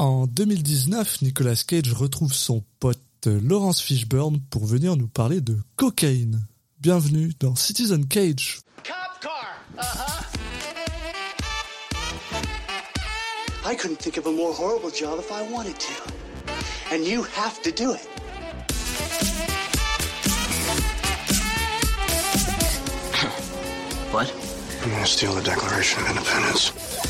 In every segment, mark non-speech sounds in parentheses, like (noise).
En 2019, Nicolas Cage retrouve son pote Laurence Fishburne pour venir nous parler de cocaïne. Bienvenue dans Citizen Cage. Cop car. Uh-huh. I couldn't think of a more horrible job if I wanted to. And you have to do it. What? I'm gonna steal the Declaration of Independence?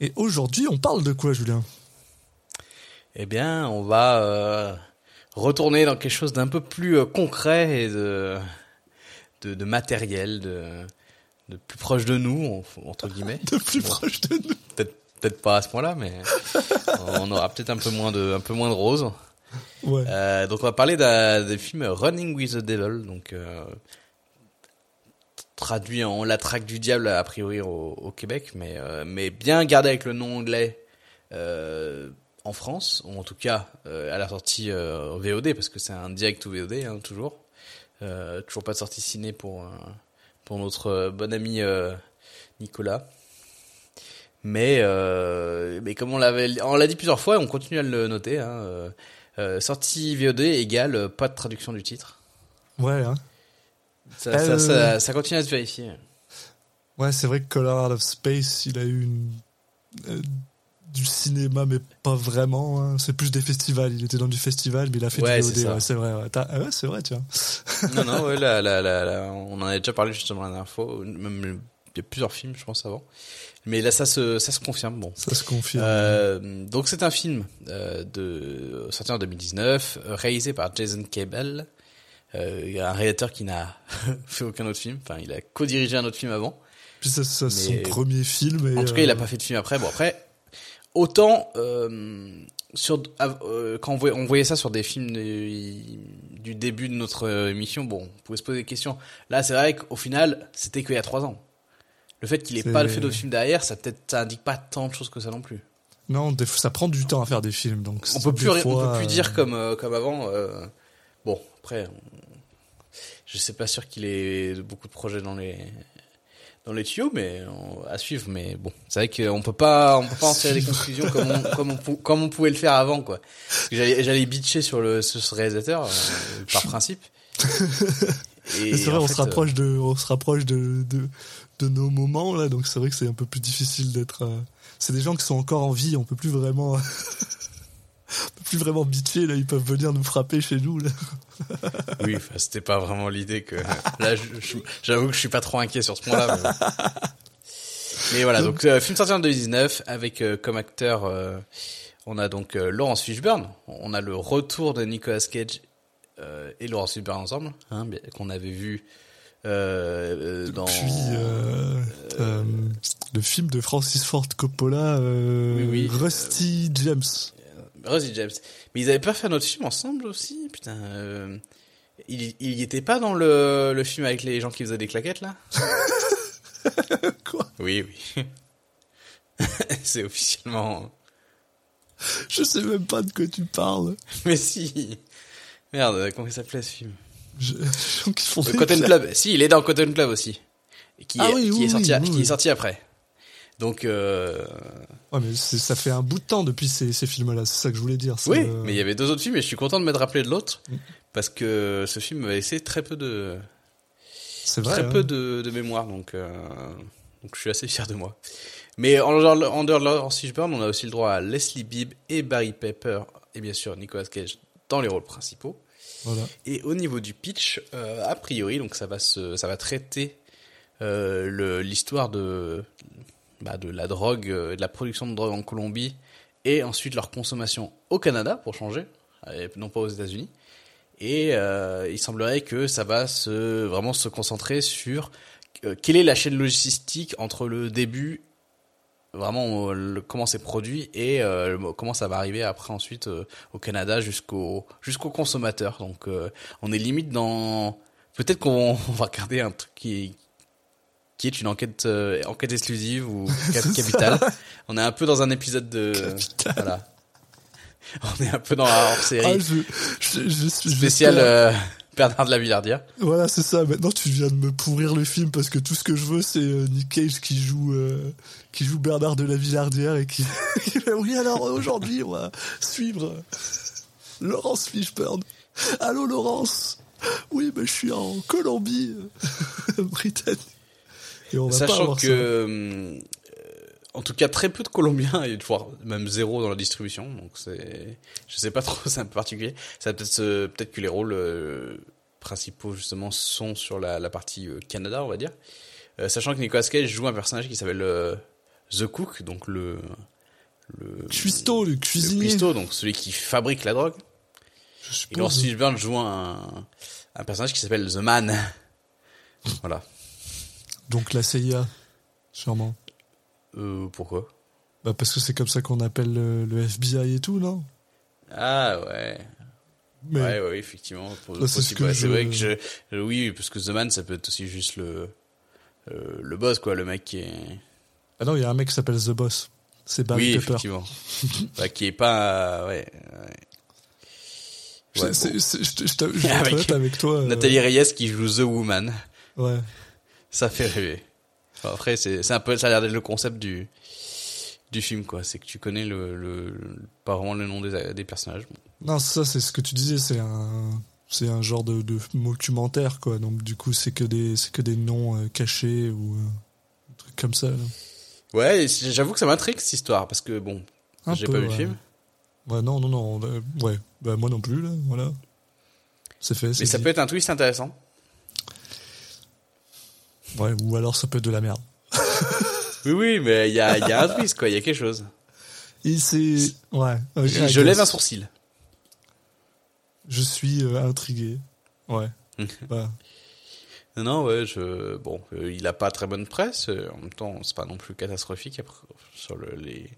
Et aujourd'hui, on parle de quoi Julien? Eh bien, on va euh, retourner dans quelque chose d'un peu plus euh, concret et de, de, de matériel, de, de plus proche de nous, en- entre guillemets. (laughs) De plus Bon, proche de nous. Peut-être pas à ce point-là, mais (laughs) on aura peut-être un peu moins de un peu moins de rose. Ouais. Euh, donc on va parler des films Running with the Devil, donc traduit en La traque du diable a priori au, Québec, mais euh, mais bien gardé avec le nom anglais euh, en France, ou en tout cas euh, à la sortie euh, au VOD parce que c'est un direct ou VOD hein, toujours, euh, toujours pas de sortie ciné pour pour notre bon ami Nicolas. Mais, mais comme on l'avait, on l'a dit plusieurs fois, on continue à le noter. Hein, sortie VOD égale pas de traduction du titre. Ouais, hein. Ça, Euh, ça, ça, ça continue à se vérifier. Ouais, c'est vrai que Color Out of Space, il a eu une, euh, du cinéma, mais pas vraiment. hein. C'est plus des festivals. Il était dans du festival, mais il a fait Ouais, du c'est VOD. ouais, c'est vrai. Ouais, ah ouais, c'est vrai, tiens. non, non, ouais, là, là, là, là, on en avait déjà parlé justement la dernière fois. Même il y a plusieurs films, je pense avant. Mais là, ça se, ça se confirme. Bon. Ça se confirme. Euh, donc c'est un film euh, de sorti en 2019, euh, réalisé par Jason Cable, euh, un réalisateur qui n'a (laughs) fait aucun autre film. Enfin, il a co-dirigé un autre film avant. Puis ça, ça, son premier film. Et, En tout cas, il a euh, pas fait de film après. Bon, après, autant euh, sur euh, quand on voyait, on voyait ça sur des films du début de notre euh, émission, bon, on pouvait se poser des questions. Là, c'est vrai qu'au final, c'était qu'il y a trois ans. Le fait qu'il ait pas fait d'autres films derrière, ça peut-être ça indique pas tant de choses que ça non plus. Non, ça prend du temps à faire des films. Donc On peut plus, on peut plus euh, dire comme euh, comme avant. euh, après, je sais pas sûr qu'il ait beaucoup de projets dans les dans les tuyaux, mais on- à suivre. Mais bon, c'est vrai qu'on peut pas on peut pas en tirer des conclusions comme on, comme on pou- comme on pouvait le faire avant, quoi. J'allais bitcher sur le sur ce réalisateur euh, par (laughs) principe. Et C'est vrai, en on fait, se rapproche de, on se rapproche de, de, de nos moments là, donc c'est vrai que c'est un peu plus difficile d'être. euh, C'est des gens qui sont encore en vie, on peut plus vraiment, (laughs) plus vraiment bitcher là, ils peuvent venir nous frapper chez nous là. oui, c'était pas vraiment l'idée que là, j'avoue que je suis pas trop inquiet sur ce point-là. Mais, mais voilà, donc euh, film sorti en 2019 avec euh, comme acteur, euh, on a donc Laurence Fishburne, on a le retour de Nicolas Cage et Laurence Fishburne ensemble, hein, qu'on avait vu euh, dans. Puis euh, euh, le film de Francis Ford Coppola, Oui, oui, Rusty James. Rosie James. Mais ils avaient pas fait un autre film ensemble aussi, putain. euh, il, il y était pas dans le, le film avec les gens qui faisaient des claquettes là? (laughs) Quoi? Oui, oui. (laughs) C'est officiellement. Je sais même pas de quoi tu parles. Mais si. Merde, comment il s'appelait ce film? Je... Le des Cotton Club. Si, il est dans Cotton Club aussi. Qui, Ah est, oui, qui, oui, est, sorti, oui, oui, qui oui. est sorti après. Donc, euh... Ouais, mais ça fait un bout de temps depuis ces, ces films-là, c'est ça que je voulais dire. oui, euh, mais il y avait deux autres films et je suis content de m'être rappelé de l'autre. Mm. Parce que ce film m'avait laissé très peu de, c'est vrai. très hein. peu de, de mémoire, donc, euh, donc je suis assez fier de moi. Mais en dehors de Laurence on a aussi le droit à Leslie Bibb et Barry Pepper, et bien sûr Nicolas Cage dans les rôles principaux. Voilà. Et au niveau du pitch, euh, a priori, donc ça va se, ça va traiter euh, l'histoire de, bah, de la drogue, euh, de la production de drogue en Colombie, et ensuite leur consommation au Canada pour changer, et non pas aux États-Unis. Et euh, il semblerait que ça va se vraiment se concentrer sur euh, quelle est la chaîne logistique entre le début, vraiment euh, comment c'est produit et euh, comment ça va arriver après ensuite euh, au Canada jusqu'au jusqu'au consommateur. Donc euh, on est limite dans peut-être qu'on on (laughs) va regarder un truc qui qui est une enquête euh, enquête exclusive ou (laughs) capitale. On est un peu dans un épisode de Capitale. voilà. On est un peu dans la hors-série Ah, je, je, j'espère- euh, Bernard de la Villardière. Voilà, c'est ça. Maintenant, tu viens de me pourrir le film parce que tout ce que je veux, c'est euh, Nick Cage qui joue, qui joue Bernard de la Villardière et qui, (laughs) oui. Alors aujourd'hui, on va suivre Laurence Fishburne. Allô, Laurence? Oui, mais je suis en Colombie, (laughs) Britannique. Et on va pas Sachant que, euh, en tout cas, très peu de Colombiens et voire même zéro dans la distribution. Donc c'est, je sais pas trop, (laughs) c'est un peu particulier. Ça peut-être peut-être que les rôles euh, principaux justement sont sur la, la partie euh, Canada, on va dire. Euh, sachant que Nicolas Cage joue un personnage qui s'appelle euh, The Cook, donc le le Cuistot, le le cuisinier. cuistot, donc celui qui fabrique la drogue. je Et suppose. Laurence Fishburne joue un, un personnage qui s'appelle The Man. (laughs) voilà. Donc la CIA, sûrement. Euh, pourquoi? Bah parce que c'est comme ça qu'on appelle le, le FBI et tout, non? Ah ouais. Mais Ouais, ouais, effectivement. C'est ce ouais, je- vrai que je, euh, oui, parce que The Man, ça peut être aussi juste le, euh, le boss, quoi, le mec qui est, ah non, il y a un mec qui s'appelle The Boss. C'est Barry oui, Pepper. effectivement. (laughs) bah, qui est pas, ouais, ouais. Bon. je je je (laughs) Avec honnête avec toi. euh, Nathalie Reyes qui joue The Woman. Ouais. Ça fait rêver. Enfin, après, c'est, un peu, ça a l'air d'être le concept du, du film, quoi. C'est que tu connais le, le, pas vraiment le nom des, des personnages. Non, ça, c'est ce que tu disais, c'est un, c'est un genre de, de documentaire, quoi. Donc, du coup, c'est que des, c'est que des noms euh, cachés ou euh, un truc comme ça. là. Ouais, j'avoue que ça m'intrigue cette histoire parce que bon, j'ai pas vu le film. Ouais, non, non, non. ouais, bah, moi non plus, là, voilà. C'est fait, Mais ça dit. peut être un twist intéressant. Ouais, ou alors ça peut être de la merde. Oui, oui, mais il y a, il y a un twist, quoi. Il y a quelque chose. Et c'est, ouais. Je, lève un sourcil. Je suis euh, intrigué. Ouais. bah, Non, ouais, je, bon, euh, il a pas très bonne presse. euh, en même temps, c'est pas non plus catastrophique après, sur le, les,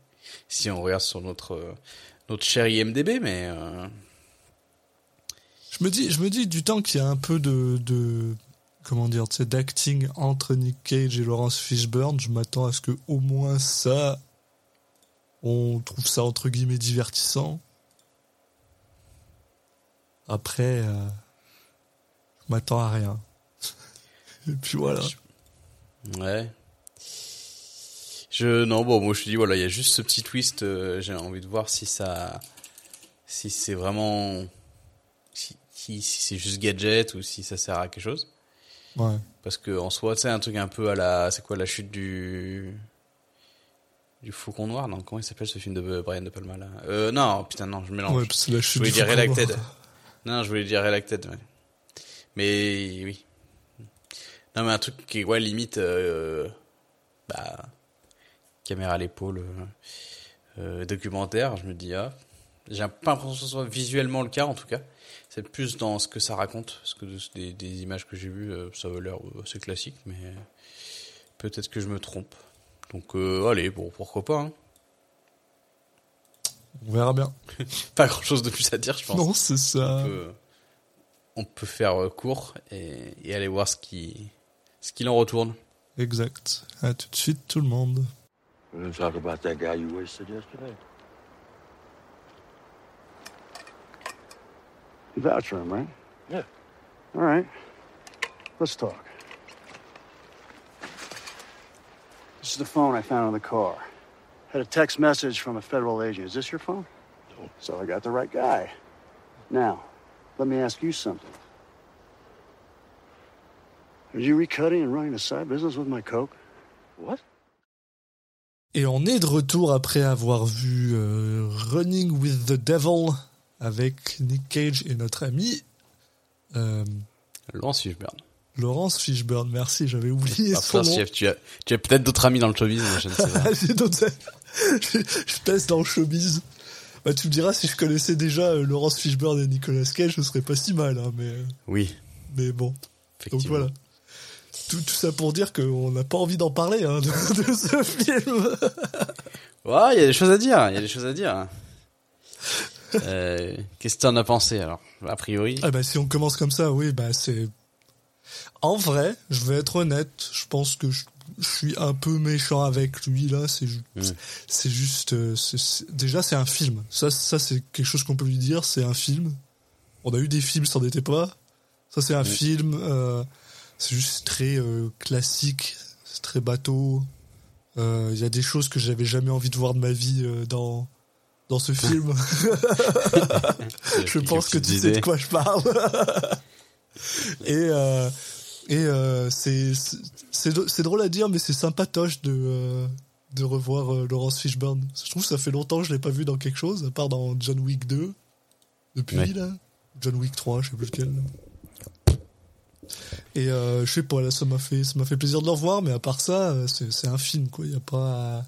si on regarde sur notre, notre cher IMDB, mais, Je me dis, je me dis du temps qu'il y a un peu de, de comment dire, d'acting entre Nick Cage et Laurence Fishburne, je m'attends à ce que au moins ça, on trouve ça entre guillemets divertissant. Après, euh, je m'attends à rien. (laughs) et puis voilà. ouais. Je, non, bon, moi je dis, voilà, il y a juste ce petit twist, euh, j'ai envie de voir si ça, si c'est vraiment, si c'est juste gadget ou si ça sert à quelque chose. Ouais. Parce que en soi, c'est un truc un peu à la, c'est quoi la chute du du Faucon Noir Non, comment il s'appelle ce film de Brian De Palma là? Euh, Non, putain non, je mélange. Ouais, que là, je voulais du dire Redacted. Non, je voulais dire Redacted. Ouais. Mais oui. Non, mais un truc qui est ouais limite, euh, bah caméra à l'épaule, euh, euh, documentaire. Je me dis ah, j'ai pas l'impression que ce soit visuellement le cas en tout cas. C'est plus dans ce que ça raconte, parce que des, des images que j'ai vues, euh, ça avait l'air euh, assez classique, mais peut-être que je me trompe. Donc euh, allez, bon pourquoi pas. Hein. On verra bien. (laughs) Pas grand chose de plus à dire, je pense. Non, c'est ça. on peut, on peut faire euh, court et, et aller voir ce qui, ce qu'il en retourne. Exact. À tout de suite, tout le monde. We're gonna talk about that guy you wasted yesterday. You vouch for him, right? Yeah. All right. Let's talk. This is the phone I found in the car. Had a text message from a federal agent. Is this your phone? No. So I got the right guy. Now, let me ask you something. Are you recutting and running a side business with my coke? What? Et on est de retour après avoir vu euh, Running with the Devil avec Nick Cage et notre ami euh, Laurence Fishburne. Laurence Fishburne. Merci, j'avais oublié Ah, son nom. chef, tu as, tu as peut-être d'autres amis dans le showbiz, je ne sais pas. (laughs) J'ai d'autres- je, (laughs) je pèse dans le showbiz. Bah, tu me diras, si je connaissais déjà euh, Laurence Fishburne et Nicolas Cage, ce serait pas si mal. Hein, mais, Oui, mais bon, donc voilà. tout, tout ça pour dire qu'on n'a pas envie d'en parler hein, de, (laughs) de ce film. Ouais, il y a des choses à dire, il y a des choses à dire. Euh, Qu'est-ce que t'en as pensé alors A priori? Ah bah si on commence comme ça, oui, bah c'est. En vrai, je vais être honnête, je pense que je, je suis un peu méchant avec lui là. C'est ju- c'est juste, euh, déjà c'est un film. Ça, ça c'est quelque chose qu'on peut lui dire. C'est un film. On a eu des films, c'en était pas. Ça c'est un film. euh, c'est juste très euh, classique, c'est très bateau. Il y a des choses que j'avais jamais envie de voir de ma vie dans dans ce (laughs) film. je pense que tu sais de quoi je parle. (laughs) et euh, et euh, c'est c'est- drôle à dire, mais c'est sympatoche de euh, de revoir euh, Laurence Fishburne. Je trouve que ça fait longtemps que je l'ai pas vu dans quelque chose, à part dans John Wick 2. Depuis Ouais. là, John Wick 3, je sais plus lequel. Et euh, je sais pas, là, ça m'a fait ça fait plaisir de le revoir, mais à part ça, euh, c'est un film quoi. Il y a pas.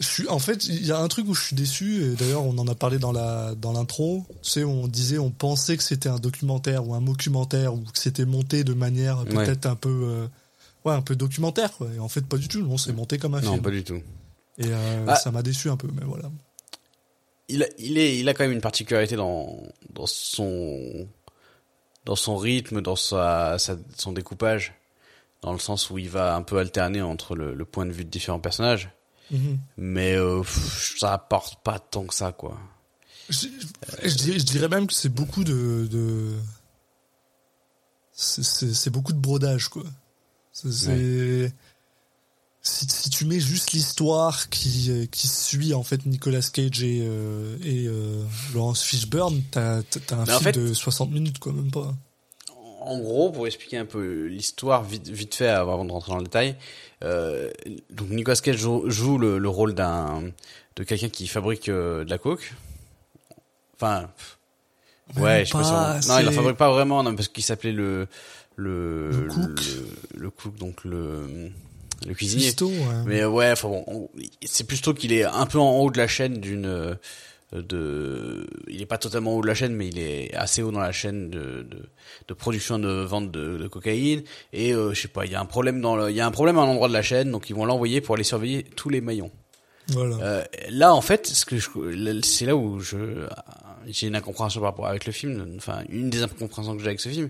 Je suis, en fait, il y a un truc où je suis déçu, et d'ailleurs on en a parlé dans la dans l'intro. Tu sais, on disait, on pensait que c'était un documentaire ou un mockumentaire ou que c'était monté de manière peut-être un peu, euh, ouais, un peu documentaire. Quoi. Et en fait, pas du tout. Non, c'est monté comme un Non, film. pas du tout. Et euh, Ah. ça m'a déçu un peu, mais voilà. Il a, il est, il a quand même une particularité dans, dans son, dans son rythme, dans sa, sa- son découpage, dans le sens où il va un peu alterner entre le, le point de vue de différents personnages. Mhm. Mais euh, pff, ça apporte pas tant que ça, quoi. Je, je dirais, je dirais même que c'est beaucoup de, de c'est- beaucoup de brodage quoi. C'est si, si tu mets juste l'histoire qui qui suit en fait Nicolas Cage et euh, et euh, Laurence Fishburne, t'as t'as un en film fait- de 60 minutes quoi même pas. En gros, pour expliquer un peu l'histoire vite, vite fait avant de rentrer dans le détail, euh, donc Nicolas Cage joue, joue le, le rôle d'un de quelqu'un qui fabrique euh, de la coke. Enfin, ouais, je sais pas. si on- Non, il la fabrique pas vraiment, non, parce qu'il s'appelait le le Le cook. le, le cook, donc le le cuisinier. Cuistot, ouais. Mais euh, ouais, enfin bon, on- c'est plutôt qu'il est un peu en haut de la chaîne d'une euh, de il est pas totalement en haut de la chaîne mais il est assez haut dans la chaîne de de, de production de vente de, de cocaïne et euh, je sais pas, il y a un problème dans le il y a un problème à un endroit de la chaîne donc ils vont l'envoyer pour aller surveiller tous les maillons. Voilà. Euh, là en fait, ce que c'est là où je j'ai une incompréhension par rapport avec le film, enfin une des incompréhensions que j'ai avec ce film.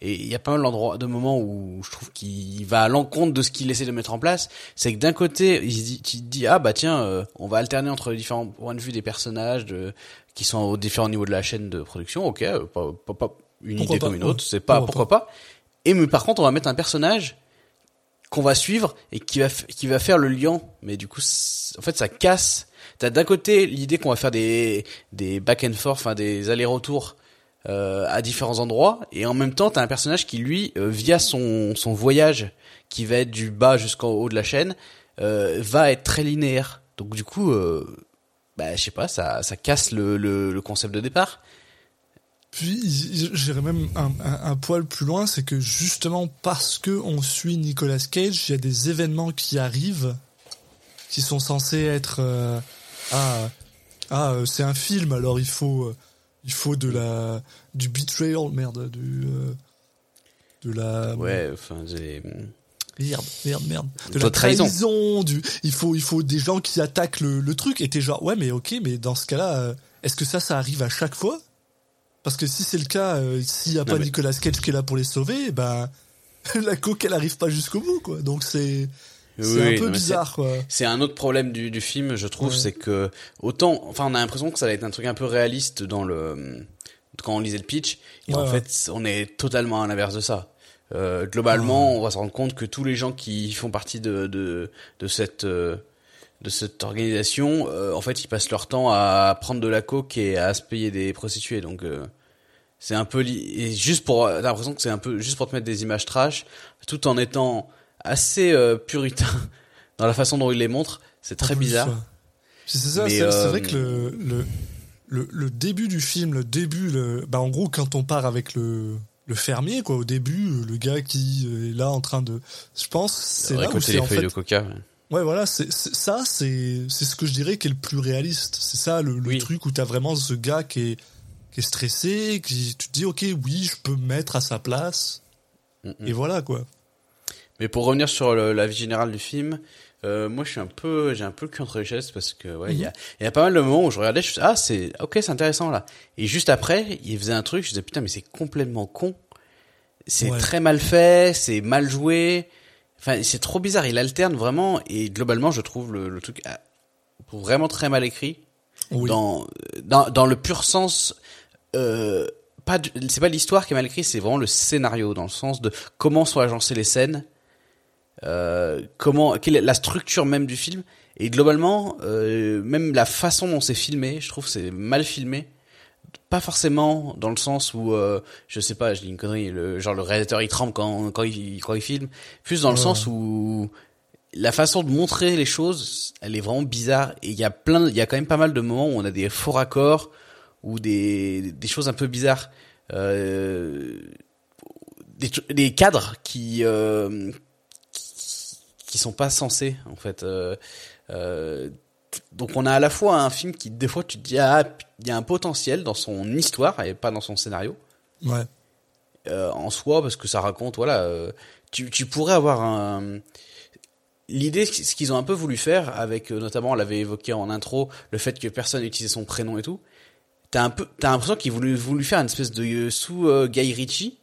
Et il y a pas mal d'endroits, de moments où je trouve qu'il va à l'encontre de ce qu'il essaie de mettre en place. C'est que d'un côté, il dit, te dis, ah bah tiens, euh, on va alterner entre les différents points de vue des personnages de, qui sont aux différents niveaux de la chaîne de production. Ok, euh, pas, pas, pas une Pourquoi idée pas, comme une autre, c'est pas Pourquoi pourquoi pas. Et mais par contre, on va mettre un personnage qu'on va suivre et qui va qui va faire le lien. Mais du coup, en fait, ça casse. T'as d'un côté l'idée qu'on va faire des des back and forth, enfin des allers-retours euh, à différents endroits, et en même temps, t'as un personnage qui lui, euh, via son son voyage, qui va être du bas jusqu'en haut de la chaîne, euh, va être très linéaire. Donc du coup, bah je sais pas, ça ça casse le le, concept de départ. Puis j'irais même un, poil plus loin, c'est que justement parce que on suit Nicolas Cage, il y a des événements qui arrivent qui sont censés être ah ah c'est un film alors il faut il faut de la du betrayal merde du euh, de la Ouais, enfin, j'ai merde merde merde. De De la trahison. trahison du il faut il faut des gens qui attaquent le, le truc et t'es genre ouais mais ok mais dans ce cas-là euh, est-ce que ça ça arrive à chaque fois? Parce que si c'est le cas euh, s'il y a Non, pas mais- Nicolas Cage qui est là pour les sauver ben (laughs) la coque elle arrive pas jusqu'au bout quoi. Donc c'est c'est Oui, un peu bizarre quoi C'est un autre problème du, du film, je trouve, Ouais. c'est que autant, enfin, on a l'impression que ça va être un truc un peu réaliste dans le quand on lisait le pitch, et Ouais, en fait, on est totalement à l'inverse de ça. Euh, globalement, on va se rendre compte que tous les gens qui font partie de de, de cette euh, de cette organisation, euh, en fait, ils passent leur temps à prendre de la coke et à se payer des prostituées. Donc, euh, c'est un peu li- et juste pour t'as l'impression que c'est un peu juste pour te mettre des images trash, tout en étant assez euh, puritain (laughs) dans la façon dont il les montre. C'est très plus, bizarre. c'est ça, c'est c'est euh, vrai que le, le, le, le début du film, le début, le, bah en gros, quand on part avec le, le fermier, quoi, au début, le gars qui est là en train de. Je pense, c'est là où c'est les en fait. de coca. ouais. Ouais, voilà, c'est ça, c'est c'est ce que je dirais qui est le plus réaliste. C'est ça le, le Oui. truc où t'as vraiment ce gars qui est, qui est stressé, qui tu te dis, ok, oui, je peux me mettre à sa place. Et voilà quoi. Mais pour revenir sur le- la vie générale du film, euh, moi je suis un peu, j'ai un peu le cul entre les chaises parce que ouais, il y a, il y a pas mal de moments où je regardais, je me suis dit, ah c'est, ok c'est intéressant là. Et juste après, il faisait un truc, je disais putain mais c'est complètement con. C'est Ouais. très mal fait, c'est mal joué. Enfin c'est trop bizarre, il alterne vraiment et globalement je trouve le, le truc ah, vraiment très mal écrit Oui. dans, dans dans le pur sens. Euh, pas c'est pas l'histoire qui est mal écrite, c'est vraiment le scénario dans le sens de comment sont agencées les scènes euh, comment quelle est la structure même du film? Et globalement euh, même la façon dont c'est filmé je trouve c'est mal filmé. Pas forcément dans le sens où euh, je sais pas je dis une connerie le genre le réalisateur il tremble quand quand il quand il filme. Plus dans le Ouais. sens où la façon de montrer les choses elle est vraiment bizarre. Et il y a plein il y a quand même pas mal de moments où on a des faux raccords ou des des choses un peu bizarres. Euh, des, des cadres qui euh, qui sont pas censés en fait. Euh, euh, donc on a à la fois un film qui des fois tu te dis ah il y a un potentiel dans son histoire et pas dans son scénario Ouais. euh, en soi parce que ça raconte voilà tu tu pourrais avoir un L'idée, ce qu'ils ont un peu voulu faire, avec notamment, on l'avait évoqué en intro, le fait que personne n'utilisait son prénom et tout. T'as un peu, t'as l'impression qu'ils voulaient voulu faire une espèce de sous euh, Guy Ritchie,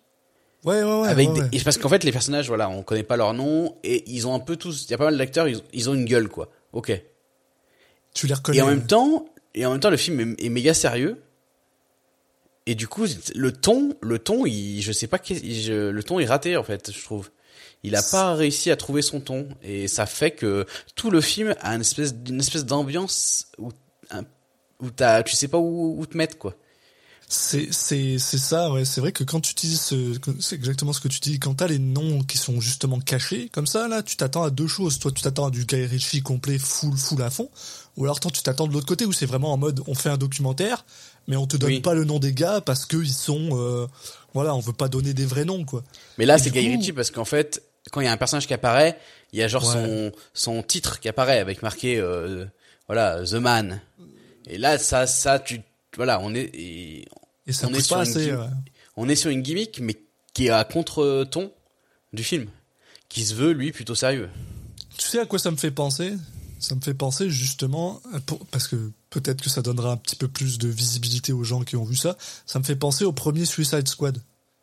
Ouais, ouais, ouais. avec ouais, ouais. parce qu'en fait les personnages voilà on connaît pas leur nom et ils ont un peu tous il y a pas mal d'acteurs ils, ils ont une gueule quoi ok Tu les reconnais. et en même temps et en même temps le film est, est méga sérieux et du coup le ton le ton il je sais pas je- le ton est raté en fait je trouve il a pas réussi à trouver son ton et ça fait que tout le film a une espèce d'ambiance où un- où t'as tu sais pas où, où te mettre quoi C'est c'est c'est ça, ouais. C'est vrai que quand tu utilises, ce- c'est exactement ce que tu dis. Quand t'as les noms qui sont justement cachés, comme ça, là, tu t'attends à deux choses. Toi, tu t'attends à du Guy Ritchie complet, full, full à fond. Ou alors, toi, tu t'attends de l'autre côté où c'est vraiment en mode, on fait un documentaire, mais on te donne Oui. pas le nom des gars parce que ils sont, euh, voilà, on veut pas donner des vrais noms, quoi. Mais là, c'est Guy Ritchie parce qu'en fait, quand il y a un personnage qui apparaît, il y a genre Ouais. son son titre qui apparaît avec marqué euh, voilà The Man. Et là, ça ça tu voilà, on est et Et On est sur une ouais. on est sur une gimmick mais qui est à contre-ton du film, qui se veut lui plutôt sérieux. Tu sais à quoi ça me fait penser? Ça me fait penser justement, pour- parce que peut-être que ça donnera un petit peu plus de visibilité aux gens qui ont vu ça, ça me fait penser au premier Suicide Squad,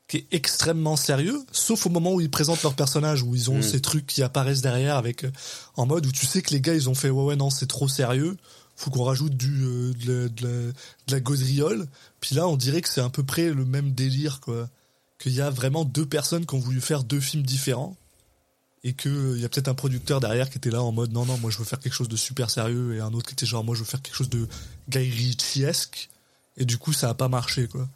qui est extrêmement sérieux, sauf au moment où ils présentent leur personnage, où ils ont Mm. ces trucs qui apparaissent derrière, avec euh, en mode où tu sais que les gars ils ont fait ouais ouais non c'est trop sérieux, faut qu'on rajoute du euh, de, la, de, la, de la gaudriole. Puis là on dirait que c'est à peu près le même délire quoi, qu'il y a vraiment deux personnes qui ont voulu faire deux films différents et que euh, il y a peut-être un producteur derrière qui était là en mode non non moi je veux faire quelque chose de super sérieux et un autre qui était genre moi je veux faire quelque chose de Guy Ritchie-esque et du coup ça a pas marché quoi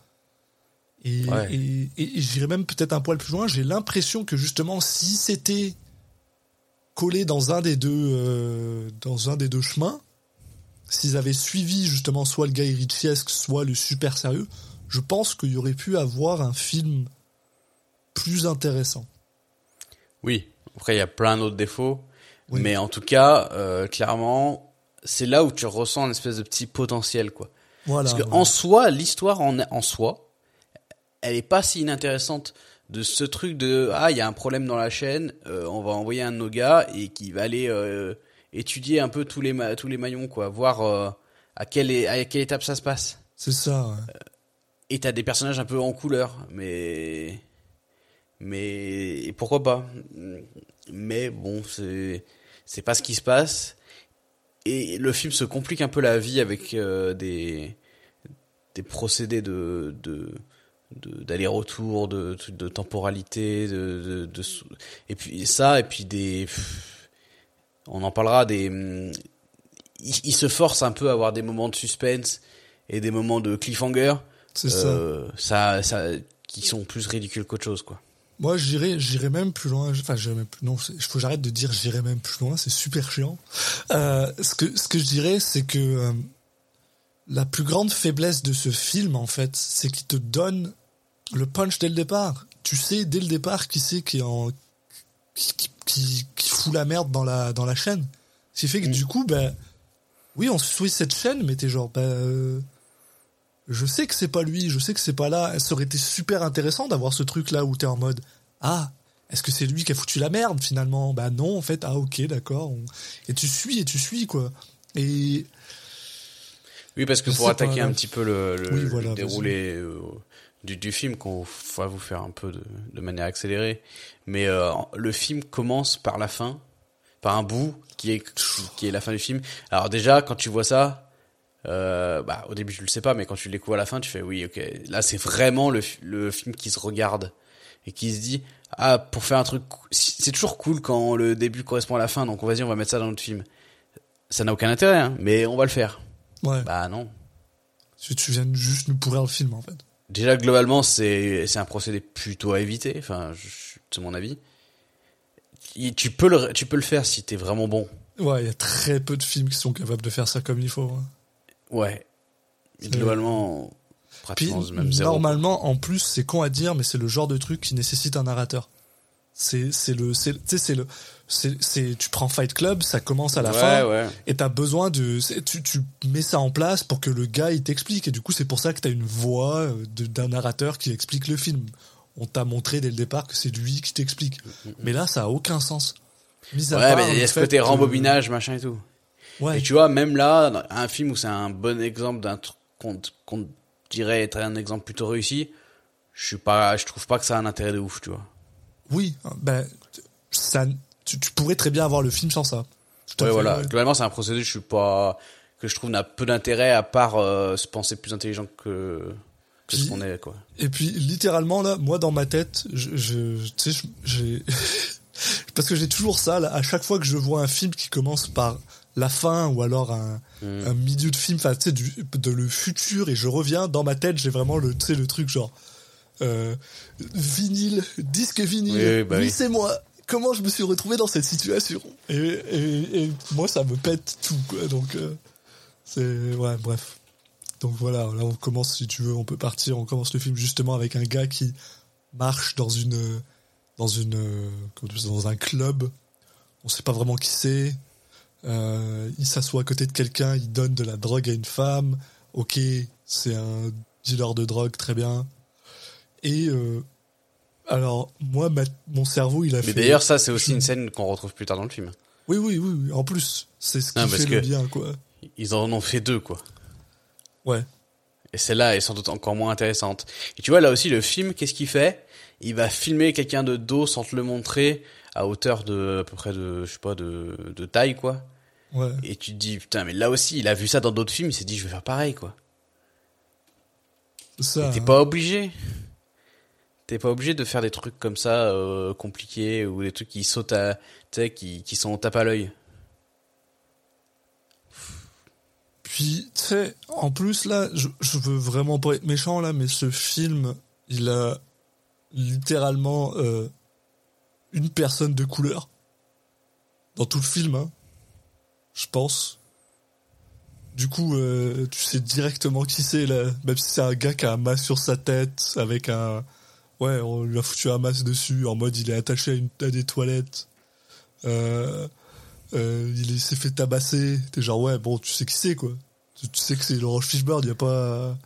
et, Ouais. et, et- et j'irais même peut-être un poil plus loin j'ai l'impression que justement si c'était collé dans un des deux euh, dans un des deux chemins s'ils avaient suivi justement soit le Guy Ritchie-esque soit le super sérieux je pense qu'il y aurait pu avoir un film plus intéressant Oui. Après, il y a plein d'autres défauts. Oui. Mais en tout cas, euh, clairement, c'est là où tu ressens une espèce de petit potentiel, quoi. voilà Parce que ouais. en soi, l'histoire en, en soi, elle est pas si inintéressante de ce truc de ah il y a un problème dans la chaîne, euh, on va envoyer un de nos gars et qui va aller euh, étudier un peu tous les ma- tous les maillons quoi, voir euh, à quelle à quelle étape ça se passe. c'est ça ouais. Et t'as des personnages un peu en couleur, mais mais pourquoi pas Mais bon, c'est c'est pas ce qui se passe. Et le film se complique un peu la vie avec euh, des des procédés de d'aller-retour, de, de, de temporalité, de, de, et puis ça, et puis des, pff, on en parlera des, hum, il, il se force un peu à avoir des moments de suspense et des moments de cliffhanger, c'est ça euh, ça, ça, qui sont plus ridicules qu'autre chose, quoi. Moi, j'irais, j'irais même plus loin. Enfin, j'irais même plus. Non, il faut que j'arrête de dire j'irais même plus loin. C'est super chiant. Euh, ce que, ce que je dirais, c'est que euh, la plus grande faiblesse de ce film, en fait, c'est qu'il te donne le punch dès le départ. Tu sais dès le départ qui c'est qui est en qui, qui, qui, qui fout la merde dans la dans la chaîne. Ce qui fait que du coup, ben oui, on suit cette chaîne, mais t'es genre, ben euh, je sais que c'est pas lui, je sais que c'est pas là. Ça aurait été super intéressant d'avoir ce truc là où t'es en mode ah est-ce que c'est lui qui a foutu la merde finalement? Bah non, en fait, ah ok, d'accord. on- Et tu suis et tu suis quoi. Et Oui, parce que Je pour attaquer pas, un petit peu le, le- Oui, le voilà, déroulé euh, du, du film, qu'on va vous faire un peu de, de manière accélérée, mais euh, le film commence par la fin, par un bout qui est qui est la fin du film. Alors déjà, quand tu vois ça, euh, bah au début tu le sais pas, mais quand tu le découvres à la fin, tu fais oui, ok, là c'est vraiment le, le film qui se regarde et qui se dit ah pour faire un truc, c'est toujours cool quand le début correspond à la fin, donc vas-y on va mettre ça dans notre film. Ça n'a aucun intérêt, hein, mais on va le faire. ouais, Bah non. tu, tu viens juste nous pourrir le film en fait. Déjà globalement c'est c'est un procédé plutôt à éviter. Enfin c'est mon avis. Et tu peux le tu peux le faire si t'es vraiment bon. Ouais, il y a très peu de films qui sont capables de faire ça comme il faut. hein. Ouais. Et globalement Puis pratiquement même zéro. normalement, en plus, c'est con à dire, mais c'est le genre de truc qui nécessite un narrateur. C'est c'est le c'est tu sais c'est le c'est tu prends Fight Club, ça commence à la ouais, fin ouais. et t'as besoin de tu tu mets ça en place pour que le gars il t'explique et du coup c'est pour ça que t'as une voix euh, d'un narrateur qui explique le film. On t'a montré dès le départ que c'est lui qui t'explique. Mais là ça a aucun sens. Mis à Mm, Ouais, part mais il y a ce côté que- rembobinage, machin et tout. Ouais. Et tu vois, même là, un film où c'est un bon exemple d'un truc qu'on qu'on dirait être un exemple plutôt réussi, je suis pas, je trouve pas que ça a un intérêt de ouf, tu vois. Oui, ben ça tu, tu pourrais très bien avoir le film sans ça. Ouais, voilà. Globalement, c'est un procédé, je suis pas, que je trouve n'a peu d'intérêt à part euh, se penser plus intelligent que, que ce qu'on est, quoi. Et puis littéralement là, moi dans ma tête, je, je tu sais, j'ai (laughs) parce que j'ai toujours ça là, à chaque fois que je vois un film qui commence par la fin ou alors un, Mm. un milieu de film, enfin tu sais du de le futur et je reviens dans ma tête, j'ai vraiment le tu sais le truc genre euh, vinyle, disque vinyle. Oui, oui, bah oui. c'est moi. Comment je me suis retrouvé dans cette situation et, moi ça me pète tout quoi. Donc euh, c'est ouais bref. Donc voilà, là on commence, si tu veux, on peut partir. On commence le film justement avec un gars qui marche dans une, dans une, dans un club. On sait pas vraiment qui c'est. Euh, il s'assoit à côté de quelqu'un, il donne de la drogue à une femme. Ok, c'est un dealer de drogue, très bien. Et euh, alors moi, ma- mon cerveau, il a fait. Mais d'ailleurs, ça, c'est aussi une scène qu'on retrouve plus tard dans le film. Oui, oui, oui, oui. En plus, c'est ce qui Non, fait le bien, quoi. Ils en ont fait deux, quoi. Ouais. Et celle-là est sans doute encore moins intéressante. Et tu vois, là aussi, le film, qu'est-ce qu'il fait? Il va filmer quelqu'un de dos sans te le montrer, à hauteur de, à peu près de, je sais pas, de, de taille, quoi. Ouais. Et tu te dis, putain, mais là aussi, il a vu ça dans d'autres films, il s'est dit, je vais faire pareil, quoi. Ça. T'es hein. pas obligé. T'es pas obligé de faire des trucs comme ça, euh, compliqués, ou des trucs qui sautent à, qui, qui sont tape à l'œil. Puis, tu sais, en plus, là, je, je veux vraiment pas être méchant, là, mais ce film, il a littéralement euh, une personne de couleur. Dans tout le film, hein. Je pense. Du coup, euh, tu sais directement qui c'est, là. Même si c'est un gars qui a un masque sur sa tête, avec un... Ouais, on lui a foutu un masque dessus, en mode il est attaché à, une, à des toilettes. Euh, euh, il est- s'est fait tabasser. T'es genre, ouais, bon, tu sais qui c'est, quoi. Tu, tu sais que c'est Laurence Fishburne, y a pas...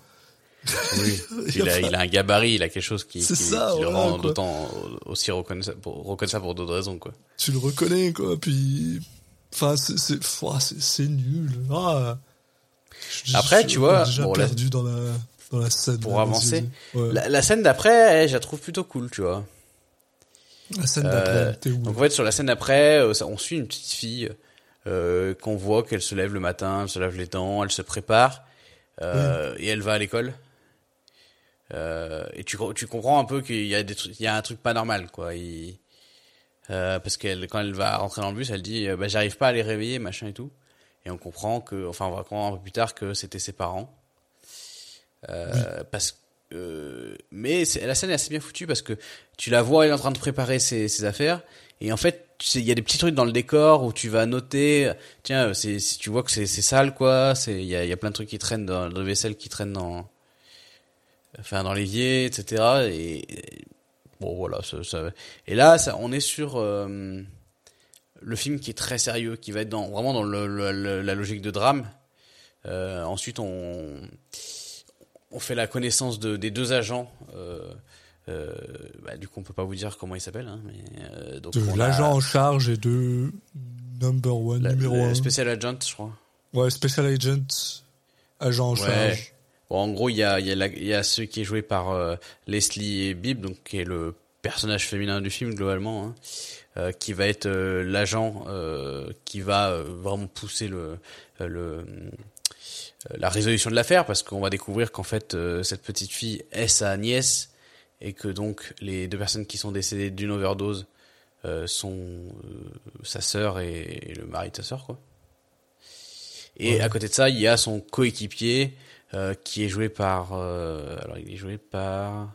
Oui. (laughs) Il, a, pas- il a un gabarit, il a quelque chose qui, qui, ça, qui le voilà, rend d'autant aussi reconnaissable pour, reconnaissable pour d'autres raisons, quoi. Tu le reconnais, quoi. Puis... Enfin, c'est... Nul. Ah. Je- Après, je- tu vois, déjà bon, là- perdu dans la, dans la scène. Pour avancer. Ouais. La, la scène d'après, eh, je la trouve plutôt cool, tu vois. La scène Euh, d'après, t'es où Donc en fait, sur la scène d'après, euh, on suit une petite fille euh, qu'on voit qu'elle se lève le matin, elle se lave les dents, elle se prépare euh, et elle va à l'école. Euh, et tu, tu comprends un peu qu'il y a des trucs, il y a un truc pas normal, quoi. Il, euh, parce qu'elle, quand elle va rentrer dans le bus, elle dit, euh, bah, j'arrive pas à les réveiller, machin et tout. Et on comprend que, enfin, on va comprendre un peu plus tard que c'était ses parents. Euh, Parce que, euh, mais la scène est assez bien foutue parce que tu la vois, elle est en train de préparer ses, ses affaires. Et en fait, tu sais, il y a des petits trucs dans le décor où tu vas noter, tiens, c'est, si tu vois que c'est, c'est sale, quoi, c'est, il y a, il y a plein de trucs qui traînent dans, de vaisselle qui traînent dans, enfin, dans l'évier, etc. Et, et- bon, voilà, ça, ça- et là, ça, on est sur, euh, le film qui est très sérieux, qui va être dans, vraiment dans le, le- le- la logique de drame. Euh, ensuite, on, on fait la connaissance de, des deux agents, euh, euh, bah, du coup, on peut pas vous dire comment il s'appelle, hein, mais euh, De a l'agent en charge et de number one, la- numéro un. Special Agent, je crois. Ouais, special agent, agent en Ouais. charge. Bon, en gros, il y a, y, a la- il y a celui qui est joué par euh, Leslie Bibb, donc qui est le personnage féminin du film globalement, hein, qui va être l'agent qui va vraiment pousser le, le la résolution de l'affaire, parce qu'on va découvrir qu'en fait euh, cette petite fille est sa nièce et que donc les deux personnes qui sont décédées d'une overdose euh, sont euh, sa sœur et, et le mari de sa sœur, quoi. Et Ouais. à côté de ça, il y a son coéquipier euh, qui est joué par. euh, alors, il est joué par.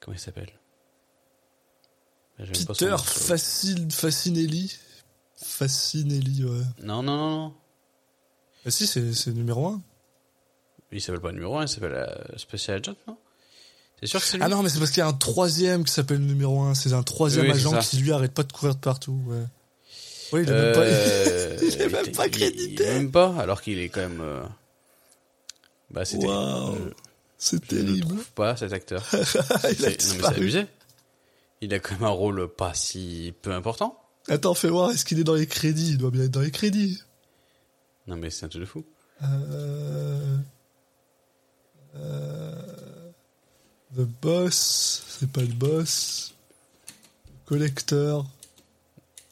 Comment il s'appelle? Son Peter Facinelli. Facinelli, ouais. Non, non, non, non. Ah si, c'est c'est numéro un. Il s'appelle pas numéro 1, il s'appelle euh, Special Agent, non? C'est sûr que c'est lui? Ah non, mais c'est parce qu'il y a un troisième qui s'appelle numéro un. C'est un troisième Oui, c'est agent qui lui arrête pas de courir de partout, ouais. Oui, il est même pas... Euh, (laughs) il est même il- pas il- crédité. il est même pas, alors qu'il est quand même. euh, Bah, c'était. Waouh. je- C'est Je ne le terrible. trouve pas, cet acteur. (laughs) il a C'est- non, mais c'est abusé. Il a quand même un rôle pas si peu important. Attends, fais voir, est-ce qu'il est dans les crédits? Il doit bien être dans les crédits. Non, mais c'est un truc de fou. Euh... Euh... The Boss, c'est pas le boss. Collector.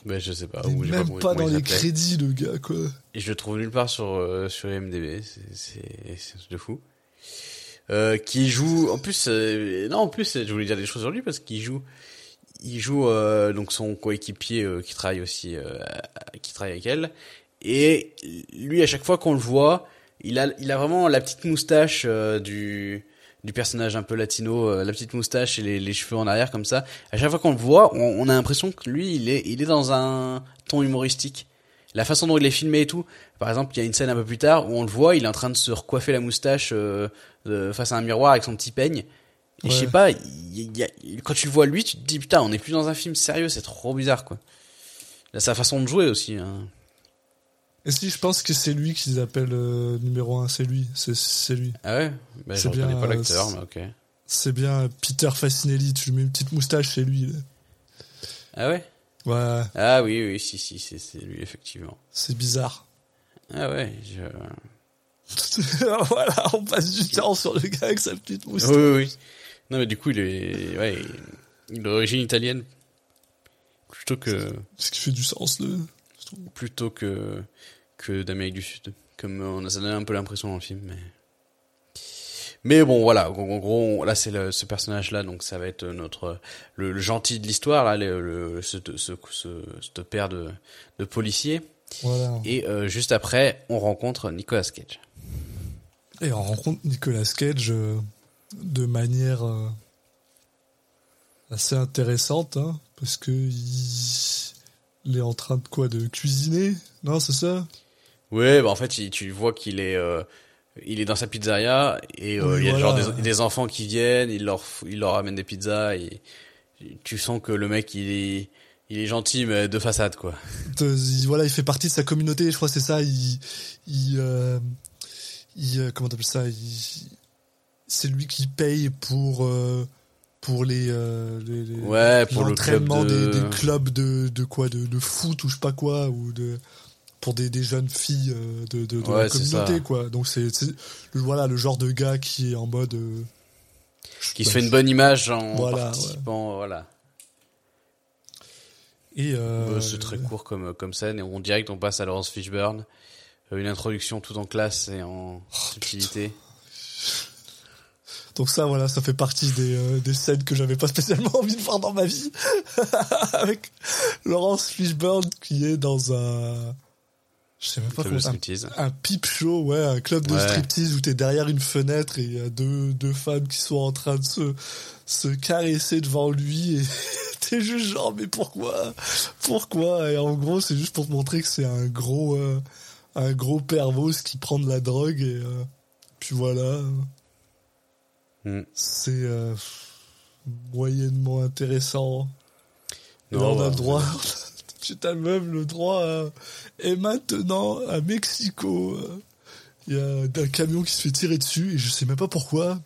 Ben, je sais pas. Ou même pas dans les crédits, le gars, quoi. Et je le trouve nulle part sur, euh, sur IMDb. C'est, un truc de fou. Euh, qui joue, en plus, euh, non, en plus, je voulais dire des choses sur lui parce qu'il joue, il joue, euh, donc son coéquipier, qui travaille aussi, qui travaille avec elle. Et lui, à chaque fois qu'on le voit, il a, il a vraiment la petite moustache, euh, du, du personnage un peu latino, euh, la petite moustache et les, les cheveux en arrière comme ça. À chaque fois qu'on le voit, on, on a l'impression que lui, il est, il est dans un ton humoristique. La façon dont il est filmé et tout. Par exemple, il y a une scène un peu plus tard où on le voit, il est en train de se recoiffer la moustache euh, face à un miroir avec son petit peigne. Et je sais Ouais. pas, il y a- quand tu le vois lui, tu te dis putain, on est plus dans un film sérieux, c'est trop bizarre quoi. Là, sa façon de jouer aussi. Hein. Et si, je pense que c'est lui qu'ils appellent euh, numéro un, c'est lui, c'est lui. Ah ouais? Bah, Je C'est reconnais bien, pas l'acteur, euh, mais ok. C'est bien Peter Facinelli, tu lui mets une petite moustache, c'est lui. là. Ah ouais? Ouais, Ah oui, oui, si, si, c'est lui, effectivement. c'est bizarre. Ah ouais, je... (laughs) voilà, on passe du temps sur le gars avec sa petite moustache. Oui, oui, oui. Non, mais du coup, il est, ouais, il est d'origine italienne. Plutôt que, Ce qui fait du sens, trouve. plutôt que, que d'Amérique du Sud. Comme on a, ça donne un peu l'impression dans le film, mais. Mais bon, voilà. En gros, là, c'est ce personnage-là, donc ça va être notre, le, le gentil de l'histoire, là, le, le- ce, ce, ce, ce père de, de policier. Voilà. Et euh, juste après, on rencontre Nicolas Cage. Et on rencontre Nicolas Cage euh, de manière euh, assez intéressante, hein, parce que il, il est en train de quoi, de cuisiner, non, c'est ça? Ouais, bah en fait, il- tu vois qu'il est, euh, il est dans sa pizzeria et euh, Oui, il y a voilà. genre des, des enfants qui viennent, il leur, f- il leur amène des pizzas et tu sens que le mec il est, il est gentil mais de façade quoi. (laughs) Il- Voilà, il fait partie de sa communauté, je crois, que c'est ça. Il, il, euh, il euh, comment t'appelles ça il- C'est lui qui paye pour euh, pour les, euh, les- les- Ouais, pour le l'entraînement club de- des, des clubs de, de quoi, de, de foot ou je sais pas quoi, ou de pour des, des jeunes filles euh, de, de, de Ouais, la communauté quoi. Donc c'est voilà le genre de gars qui est en mode euh, Qui se fait une bonne image en Voilà, participant, voilà. et euh, Euh, c'est très court comme comme scène et on direct on passe à Laurence Fishburne, Euh, une introduction tout en classe et en Oh, subtilité. Donc ça, voilà, ça fait partie des, euh, des scènes que j'avais pas spécialement (laughs) envie de voir dans ma vie. (laughs) Avec Laurence Fishburne qui est dans un... Je sais même pas Club comment... Un, un peep show, ouais, un club de Ouais. striptease où t'es derrière une fenêtre et il y a deux, deux femmes qui sont en train de se, se caresser devant lui et (laughs) t'es juste genre, mais pourquoi? Pourquoi? Et en gros, c'est juste pour te montrer que c'est un gros... euh, un gros pervos qui prend de la drogue et... euh, puis voilà... Mm. c'est euh, moyennement intéressant. Et Non, là, on a bah, le droit, tu même le droit à- et maintenant à Mexico, euh, il y a un camion qui se fait tirer dessus et je sais même pas pourquoi.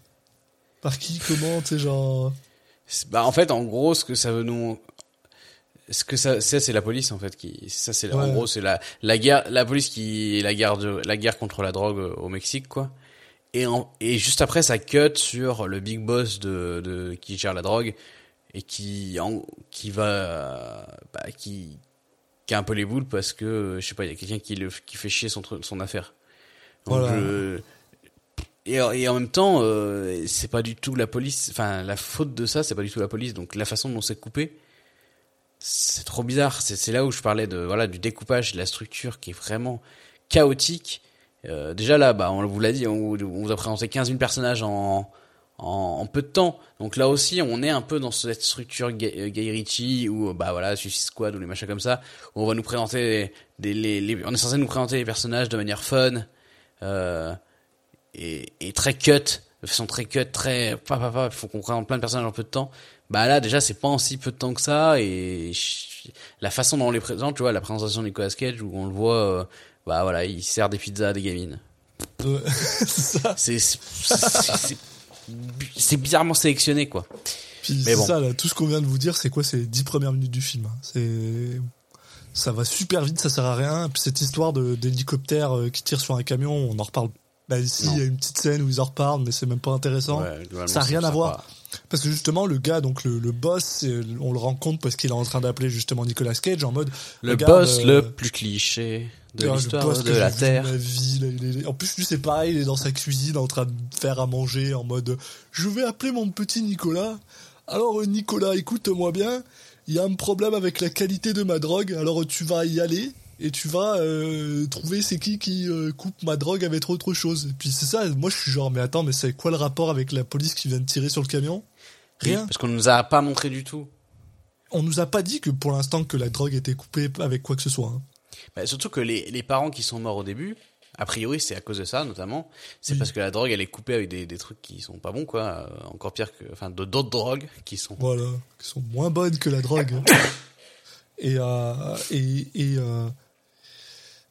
Par qui Comment Tu sais, genre. Bah en fait, en gros, ce que ça veut nous, ce que ça, c'est, c'est la police en fait qui, ça c'est, en gros, c'est la, la guerre, la police qui, la guerre de, la guerre contre la drogue au Mexique quoi. Et en, et juste après, ça cut sur le big boss de, de qui gère la drogue et qui, en, qui va, bah, qui, qui a un peu les boules parce que je sais pas, il y a quelqu'un qui le, qui fait chier son son affaire. Donc, Voilà. je- et, et en même temps, euh, c'est pas du tout la police. Enfin, la faute de ça, c'est pas du tout la police. Donc la façon dont c'est coupé, c'est trop bizarre. C'est c'est là où je parlais de voilà du découpage, de la structure qui est vraiment chaotique. Euh, déjà là, bah on vous l'a dit, on, on vous a présenté 15 000 personnages en, en en peu de temps. Donc là aussi, on est un peu dans cette structure Guy, euh, Guy Ritchie ou bah voilà Suicide Squad ou les machins comme ça. Où on va nous présenter des les, les- on est censé nous présenter les personnages de manière fun. Euh, et, et très cut, de façon très cut, très pa pa pa, il faut qu'on présente plein de personnages en peu de temps. Bah là déjà c'est pas en si peu de temps que ça et la façon dont on les présente, tu vois, la présentation de Nicolas Cage où on le voit, euh, bah voilà, il sert des pizzas à des gamines. euh, (laughs) c'est. C'est bizarrement sélectionné quoi. Puis Mais bon. ça, là, tout ce qu'on vient de vous dire, c'est quoi C'est les dix premières minutes du film. hein. C'est ça va super vite, ça sert à rien. Puis cette histoire d'hélicoptère euh, qui tire sur un camion, on en reparle. Bah ici, il y a une petite scène où ils en reparlent, mais c'est même pas intéressant. Ouais, ça a c'est rien à voir. Parce que justement, le gars, donc le, le boss, c'est- on le rencontre parce qu'il est en train d'appeler justement Nicolas Cage en mode Le boss euh, le plus cliché de Ah, le l'histoire boss de la Terre. ma vie, là, il est- En plus, lui, c'est pareil, il est dans sa cuisine en train de faire à manger en mode Je vais appeler mon petit Nicolas. Alors, euh, Nicolas, écoute-moi bien, il y a un problème avec la qualité de ma drogue, alors tu vas y aller et tu vas euh, trouver c'est qui qui euh, coupe ma drogue avec autre chose. Et puis c'est ça, moi je suis genre, mais attends, mais c'est quoi le rapport avec la police qui vient de tirer sur le camion? Oui, Rien. Parce qu'on nous a pas montré du tout. On nous a pas dit que pour l'instant que la drogue était coupée avec quoi que ce soit. hein. Bah, surtout que les, les parents qui sont morts au début, a priori c'est à cause de ça notamment, c'est Oui. parce que la drogue elle est coupée avec des, des trucs qui sont pas bons quoi, euh, encore pire que, enfin d'autres drogues qui sont. Voilà, qui sont moins bonnes que la drogue. (laughs) et euh, et et euh,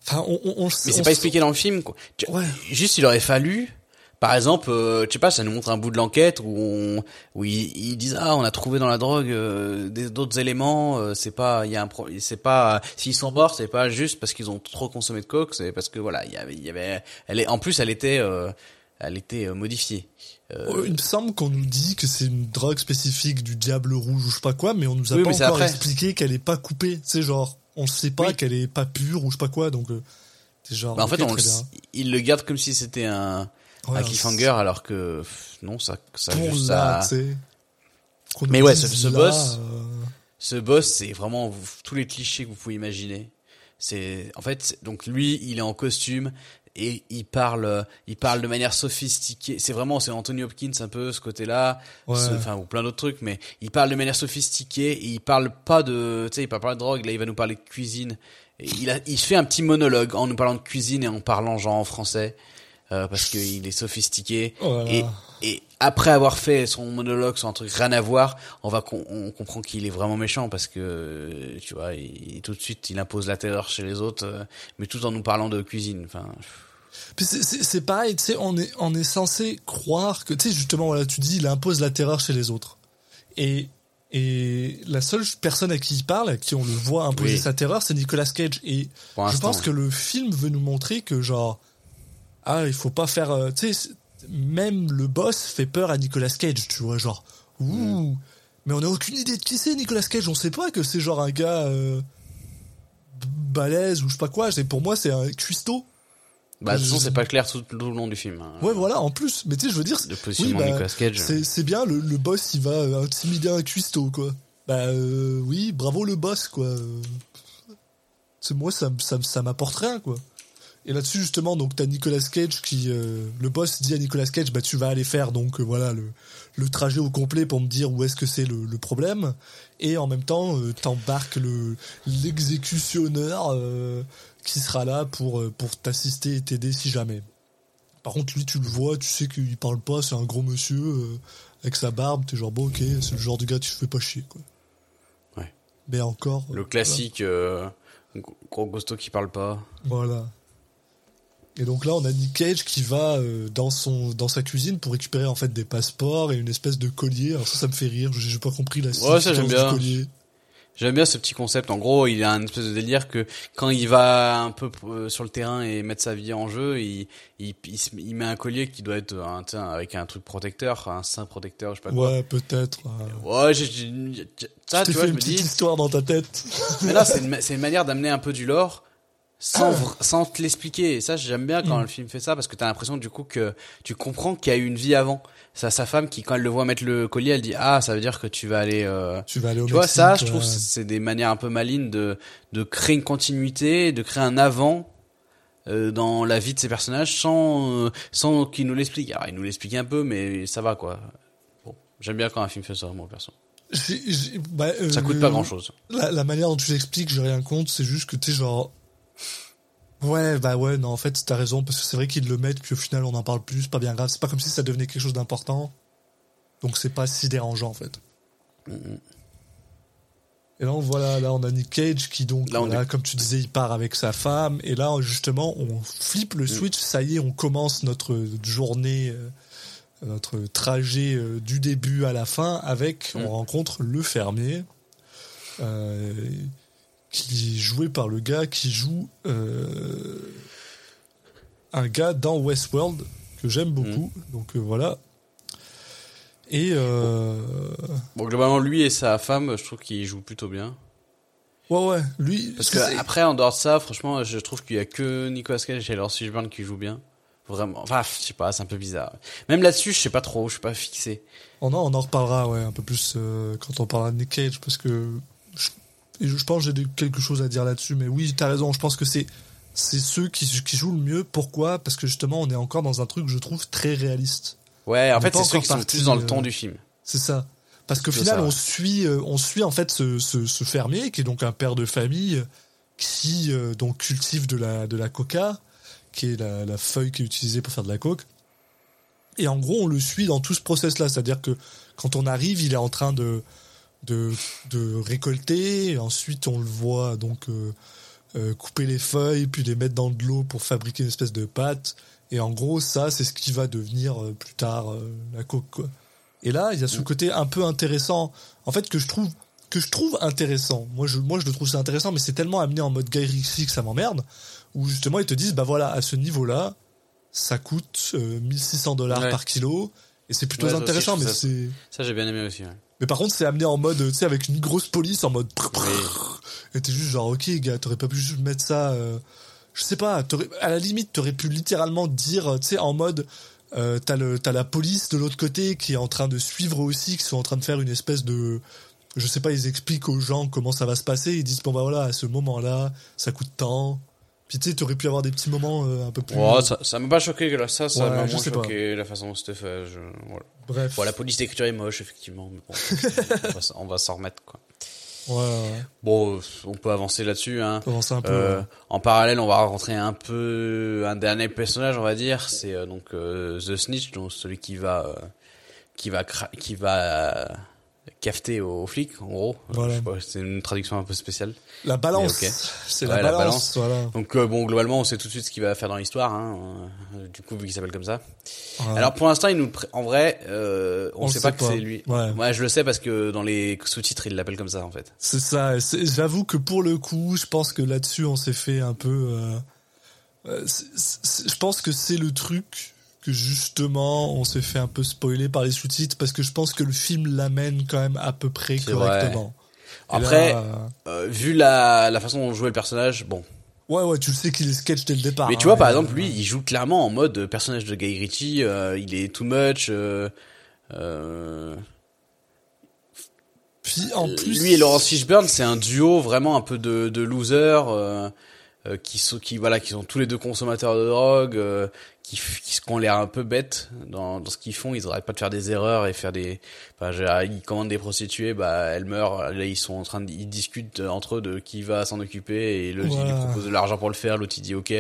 enfin on on, on Mais c'est pas expliqué dans le film quoi. Tu- Ouais. Juste il aurait fallu, par exemple, euh, je sais pas, ça nous montre un bout de l'enquête où on, où ils, ils disent ah on a trouvé dans la drogue euh, des d'autres éléments, euh, c'est pas il y a un c'est pas s'ils sont morts c'est pas juste parce qu'ils ont trop consommé de coke, c'est parce que voilà il y avait il y avait elle est en plus elle était euh, elle était euh, modifiée. Euh, Oh, Il me semble qu'on nous dit que c'est une drogue spécifique du diable rouge ou je sais pas quoi, mais on nous a Oui, pas encore expliqué qu'elle est pas coupée. C'est genre, on sait pas Oui. qu'elle est pas pure ou je sais pas quoi, donc euh, c'est genre. Bah, en fait, on le, il le garde comme si c'était un, Ouais, un cliffhanger, alors que non, ça, ça Pour juste là, Mais ouais, ce- ce là, boss- euh, Ce boss, c'est vraiment tous les clichés que vous pouvez imaginer. C'est, en fait, donc lui, il est en costume et il parle, il parle de manière sophistiquée. C'est vraiment, c'est Anthony Hopkins un peu ce Ouais. Ce- enfin ou plein d'autres trucs, mais il parle de manière sophistiquée. Et il parle pas de, tu sais, il parle pas de drogue. Là, il va nous parler de cuisine. Et il a, il fait un petit monologue en nous parlant de cuisine et en parlant genre en français. Euh, parce qu'il est sophistiqué. Voilà. Et, et après avoir fait son monologue un truc rien à voir, on va on comprend qu'il est vraiment méchant parce que tu vois, il, tout de suite il impose la terreur chez les autres, euh, mais tout en nous parlant de cuisine. Enfin, c'est- pareil, tu sais, on est, on est censé croire que, tu sais, justement, voilà, tu dis, il impose la terreur chez les autres. Et, et la seule personne à qui il parle, à qui on le voit imposer Oui. sa terreur, c'est Nicolas Cage. Et Pour je pense que le film veut nous montrer que, genre, ah, il faut pas faire, euh, tu sais, même le boss fait peur à Nicolas Cage, tu vois, genre, ouh. Mais on a aucune idée de qui c'est Nicolas Cage, on sait pas que c'est genre un gars, euh, balèze ou je sais pas quoi. C'est pour moi c'est un cuistot. bah, de toute façon, je- c'est pas clair tout, tout le long du film. hein. Ouais, voilà, en plus. Mais tu sais, je veux dire, Le positionnement oui, bah, Nicolas Cage. c'est bien, le, le boss, il va euh, intimider un cuistot, quoi. Bah euh, oui, bravo le boss, quoi. Euh, C'est moi, ça, ça, ça m'apporte rien, quoi. Et là-dessus, justement, donc t'as Nicolas Cage qui... euh, le boss dit à Nicolas Cage, bah tu vas aller faire, donc, euh, voilà, le, le trajet au complet pour me dire où est-ce que c'est le, le problème. Et en même temps, euh, t'embarques le l'exécutionneur euh, qui sera là pour, pour t'assister et t'aider si jamais. Par contre, lui, tu le vois, tu sais qu'il parle pas, c'est un gros monsieur avec sa barbe, t'es genre, bon, ok, c'est le genre de gars, tu fais pas chier, quoi. Ouais. Mais encore. Le classique gros costaud qui parle pas. Voilà. Et donc là, on a Nick Cage qui va euh, dans son dans sa cuisine pour récupérer en fait des passeports et une espèce de collier. Alors ça, ça me fait rire. J'ai pas compris la Ouais, ça, j'aime bien. collier. J'aime bien ce petit concept. En gros, il a un espèce de délire que quand il va un peu euh, sur le terrain et mettre sa vie en jeu, il, il, il, met un collier qui doit être un, avec un truc protecteur, un sein protecteur, je sais pas quoi. Ouais, peut-être. euh. Ouais, j'ai, ça, Tu tu vois, fait je une me petite dis. histoire dans ta tête. Mais là, c'est une, une manière d'amener un peu du lore sans, sans te l'expliquer. Et ça, j'aime bien quand Mm. le film fait ça parce que t'as l'impression du coup que tu comprends qu'il y a eu une vie avant. C'est sa femme qui, quand elle le voit mettre le collier, elle dit ah, ça veut dire que tu vas aller. euh, Tu vas aller au Tu vois, Mexique, ça, je trouve, ouais. c'est des manières un peu malines de, de créer une continuité, de créer un avant euh, dans la vie de ces personnages sans, euh, sans qu'ils nous l'expliquent. Alors, ils nous l'expliquent un peu, mais ça va, quoi. Bon, j'aime bien quand un film fait ça, moi, perso. J'ai- j'ai- bah, euh, Ça coûte le- pas grand chose. La, la manière dont tu l'expliques, j'ai rien contre. C'est juste que tu sais, genre. Ouais, bah ouais, non, en fait, t'as raison, parce que c'est vrai qu'ils le mettent, puis au final, on en parle plus, pas bien grave. C'est pas comme si ça devenait quelque chose d'important. Donc c'est pas si dérangeant, en fait. Et là, on voit là, là, on a Nick Cage qui, donc, Là, on voilà, est- comme tu disais, il part avec sa femme. Et là, justement, on flippe Mm. le switch. Ça y est, on commence notre journée, euh, notre trajet euh, du début à la fin avec, Mm. on rencontre le fermier. euh, qui est joué par le gars qui joue euh, un gars dans Westworld que j'aime beaucoup. Donc euh, voilà. Et euh, Bon, globalement, lui et sa femme, je trouve qu'ils jouent plutôt bien. ouais ouais, lui Parce que après, en dehors de ça, franchement, je trouve qu'il y a que Nicolas Cage et Laurence Fishburne qui jouent bien. Vraiment. Enfin, je sais pas, c'est un peu bizarre. Même là-dessus, je sais pas trop, je suis pas fixé. on en, on en reparlera ouais un peu plus quand on parlera de Nick Cage parce que je, et je pense que j'ai quelque chose à dire là-dessus. Mais oui, t'as raison. Je pense que c'est c'est ceux qui, qui jouent le mieux. Pourquoi? Parce que justement, on est encore dans un truc, je trouve, très réaliste. Ouais, en fait, c'est ceux qui sont plus dans le euh, ton du film. C'est ça. Parce qu'au final, ça, ouais. on suit, euh, on suit en fait ce, ce, ce fermier qui est donc un père de famille qui euh, donc cultive de la de la coca, qui est la, la feuille qui est utilisée pour faire de la coke. Et en gros, on le suit dans tout ce process-là, c'est-à-dire que quand on arrive, il est en train de de, de récolter. Ensuite, on le voit donc euh, euh, couper les feuilles, puis les mettre dans de l'eau pour fabriquer une espèce de pâte. Et en gros, ça, c'est ce qui va devenir euh, plus tard la coke. Quoi. Et là, il y a ce côté un peu intéressant, en fait, que je trouve que je trouve intéressant. Moi, je, moi, je le trouve ça intéressant, mais c'est tellement amené en mode Guy Ritchie que ça m'emmerde. Où justement, ils te disent, bah voilà, à ce niveau-là, ça coûte euh, 1600 dollars Ouais. par kilo. Et c'est plutôt Ouais, ça aussi, intéressant, mais ça- c'est. Ça, j'ai bien aimé aussi. ouais. Mais par contre, c'est amené en mode, tu sais, avec une grosse police, en mode. Et t'es juste genre, ok, gars, t'aurais pas pu juste mettre ça. euh, je sais pas, à la limite, t'aurais pu littéralement dire, tu sais, en mode. Euh, t'as le t'as la police de l'autre côté qui est en train de suivre aussi qui sont en train de faire une espèce de je sais pas ils expliquent aux gens comment ça va se passer ils disent bon bah voilà à ce moment là ça coûte tant puis tu sais t'aurais pu avoir des petits moments euh, un peu plus Ouais, ça, ça m'a pas choqué que là, ça, ça Ouais, m'a moins pas. choqué la façon dont c'était fait. Je, voilà. bref Bon, la police d'écriture est moche, effectivement, mais bon, on va, s'en remettre, quoi. ouais, ouais. Bon, euh, on peut avancer là-dessus, hein. Un peu Euh, ouais. en parallèle, on va rentrer un peu un dernier personnage, on va dire. C'est euh, donc euh, The Snitch, donc celui qui va euh, qui va qui va cafeter aux flics, en gros. Euh, Voilà. c'est une traduction un peu spéciale. la balance mais ok. (laughs) c'est Ouais, la, la balance, voilà Donc euh, bon, globalement, on sait tout de suite ce qu'il va faire dans l'histoire. Hein, euh, du coup, vu qu'il s'appelle comme ça. Ouais. Alors pour l'instant, il nous, en vrai, euh, on, On sait sait pas que c'est lui. Ouais. Moi, je le sais parce que dans les sous-titres, il l'appelle comme ça, en fait. C'est ça. J'avoue que pour le coup, je pense que là-dessus, on s'est fait un peu. je pense que c'est le truc que justement, on s'est fait un peu spoiler par les sous-titres parce que je pense que le film l'amène quand même à peu près correctement. Après, là, euh, euh, vu la, la façon dont jouait le personnage, bon. ouais, ouais, tu le sais qu'il est sketch dès le départ. Mais tu hein, vois, par et, exemple, euh, lui, il joue clairement en mode personnage de Guy Ritchie. euh, il est too much. Euh, euh, Puis en plus, lui et Laurence Fishburne, c'est un duo vraiment un peu de, de losers euh, qui sont qui voilà qui sont tous les deux consommateurs de drogue, euh, qui qui, qui ont l'air un peu bêtes dans, dans ce qu'ils font. Ils arrêtent pas de faire des erreurs et faire des. Enfin, genre, ils commandent des prostituées, bah elles meurent. Là, ils sont en train de, ils discutent entre eux de qui va s'en occuper et le il lui propose de l'argent pour le faire. L'autre il dit ok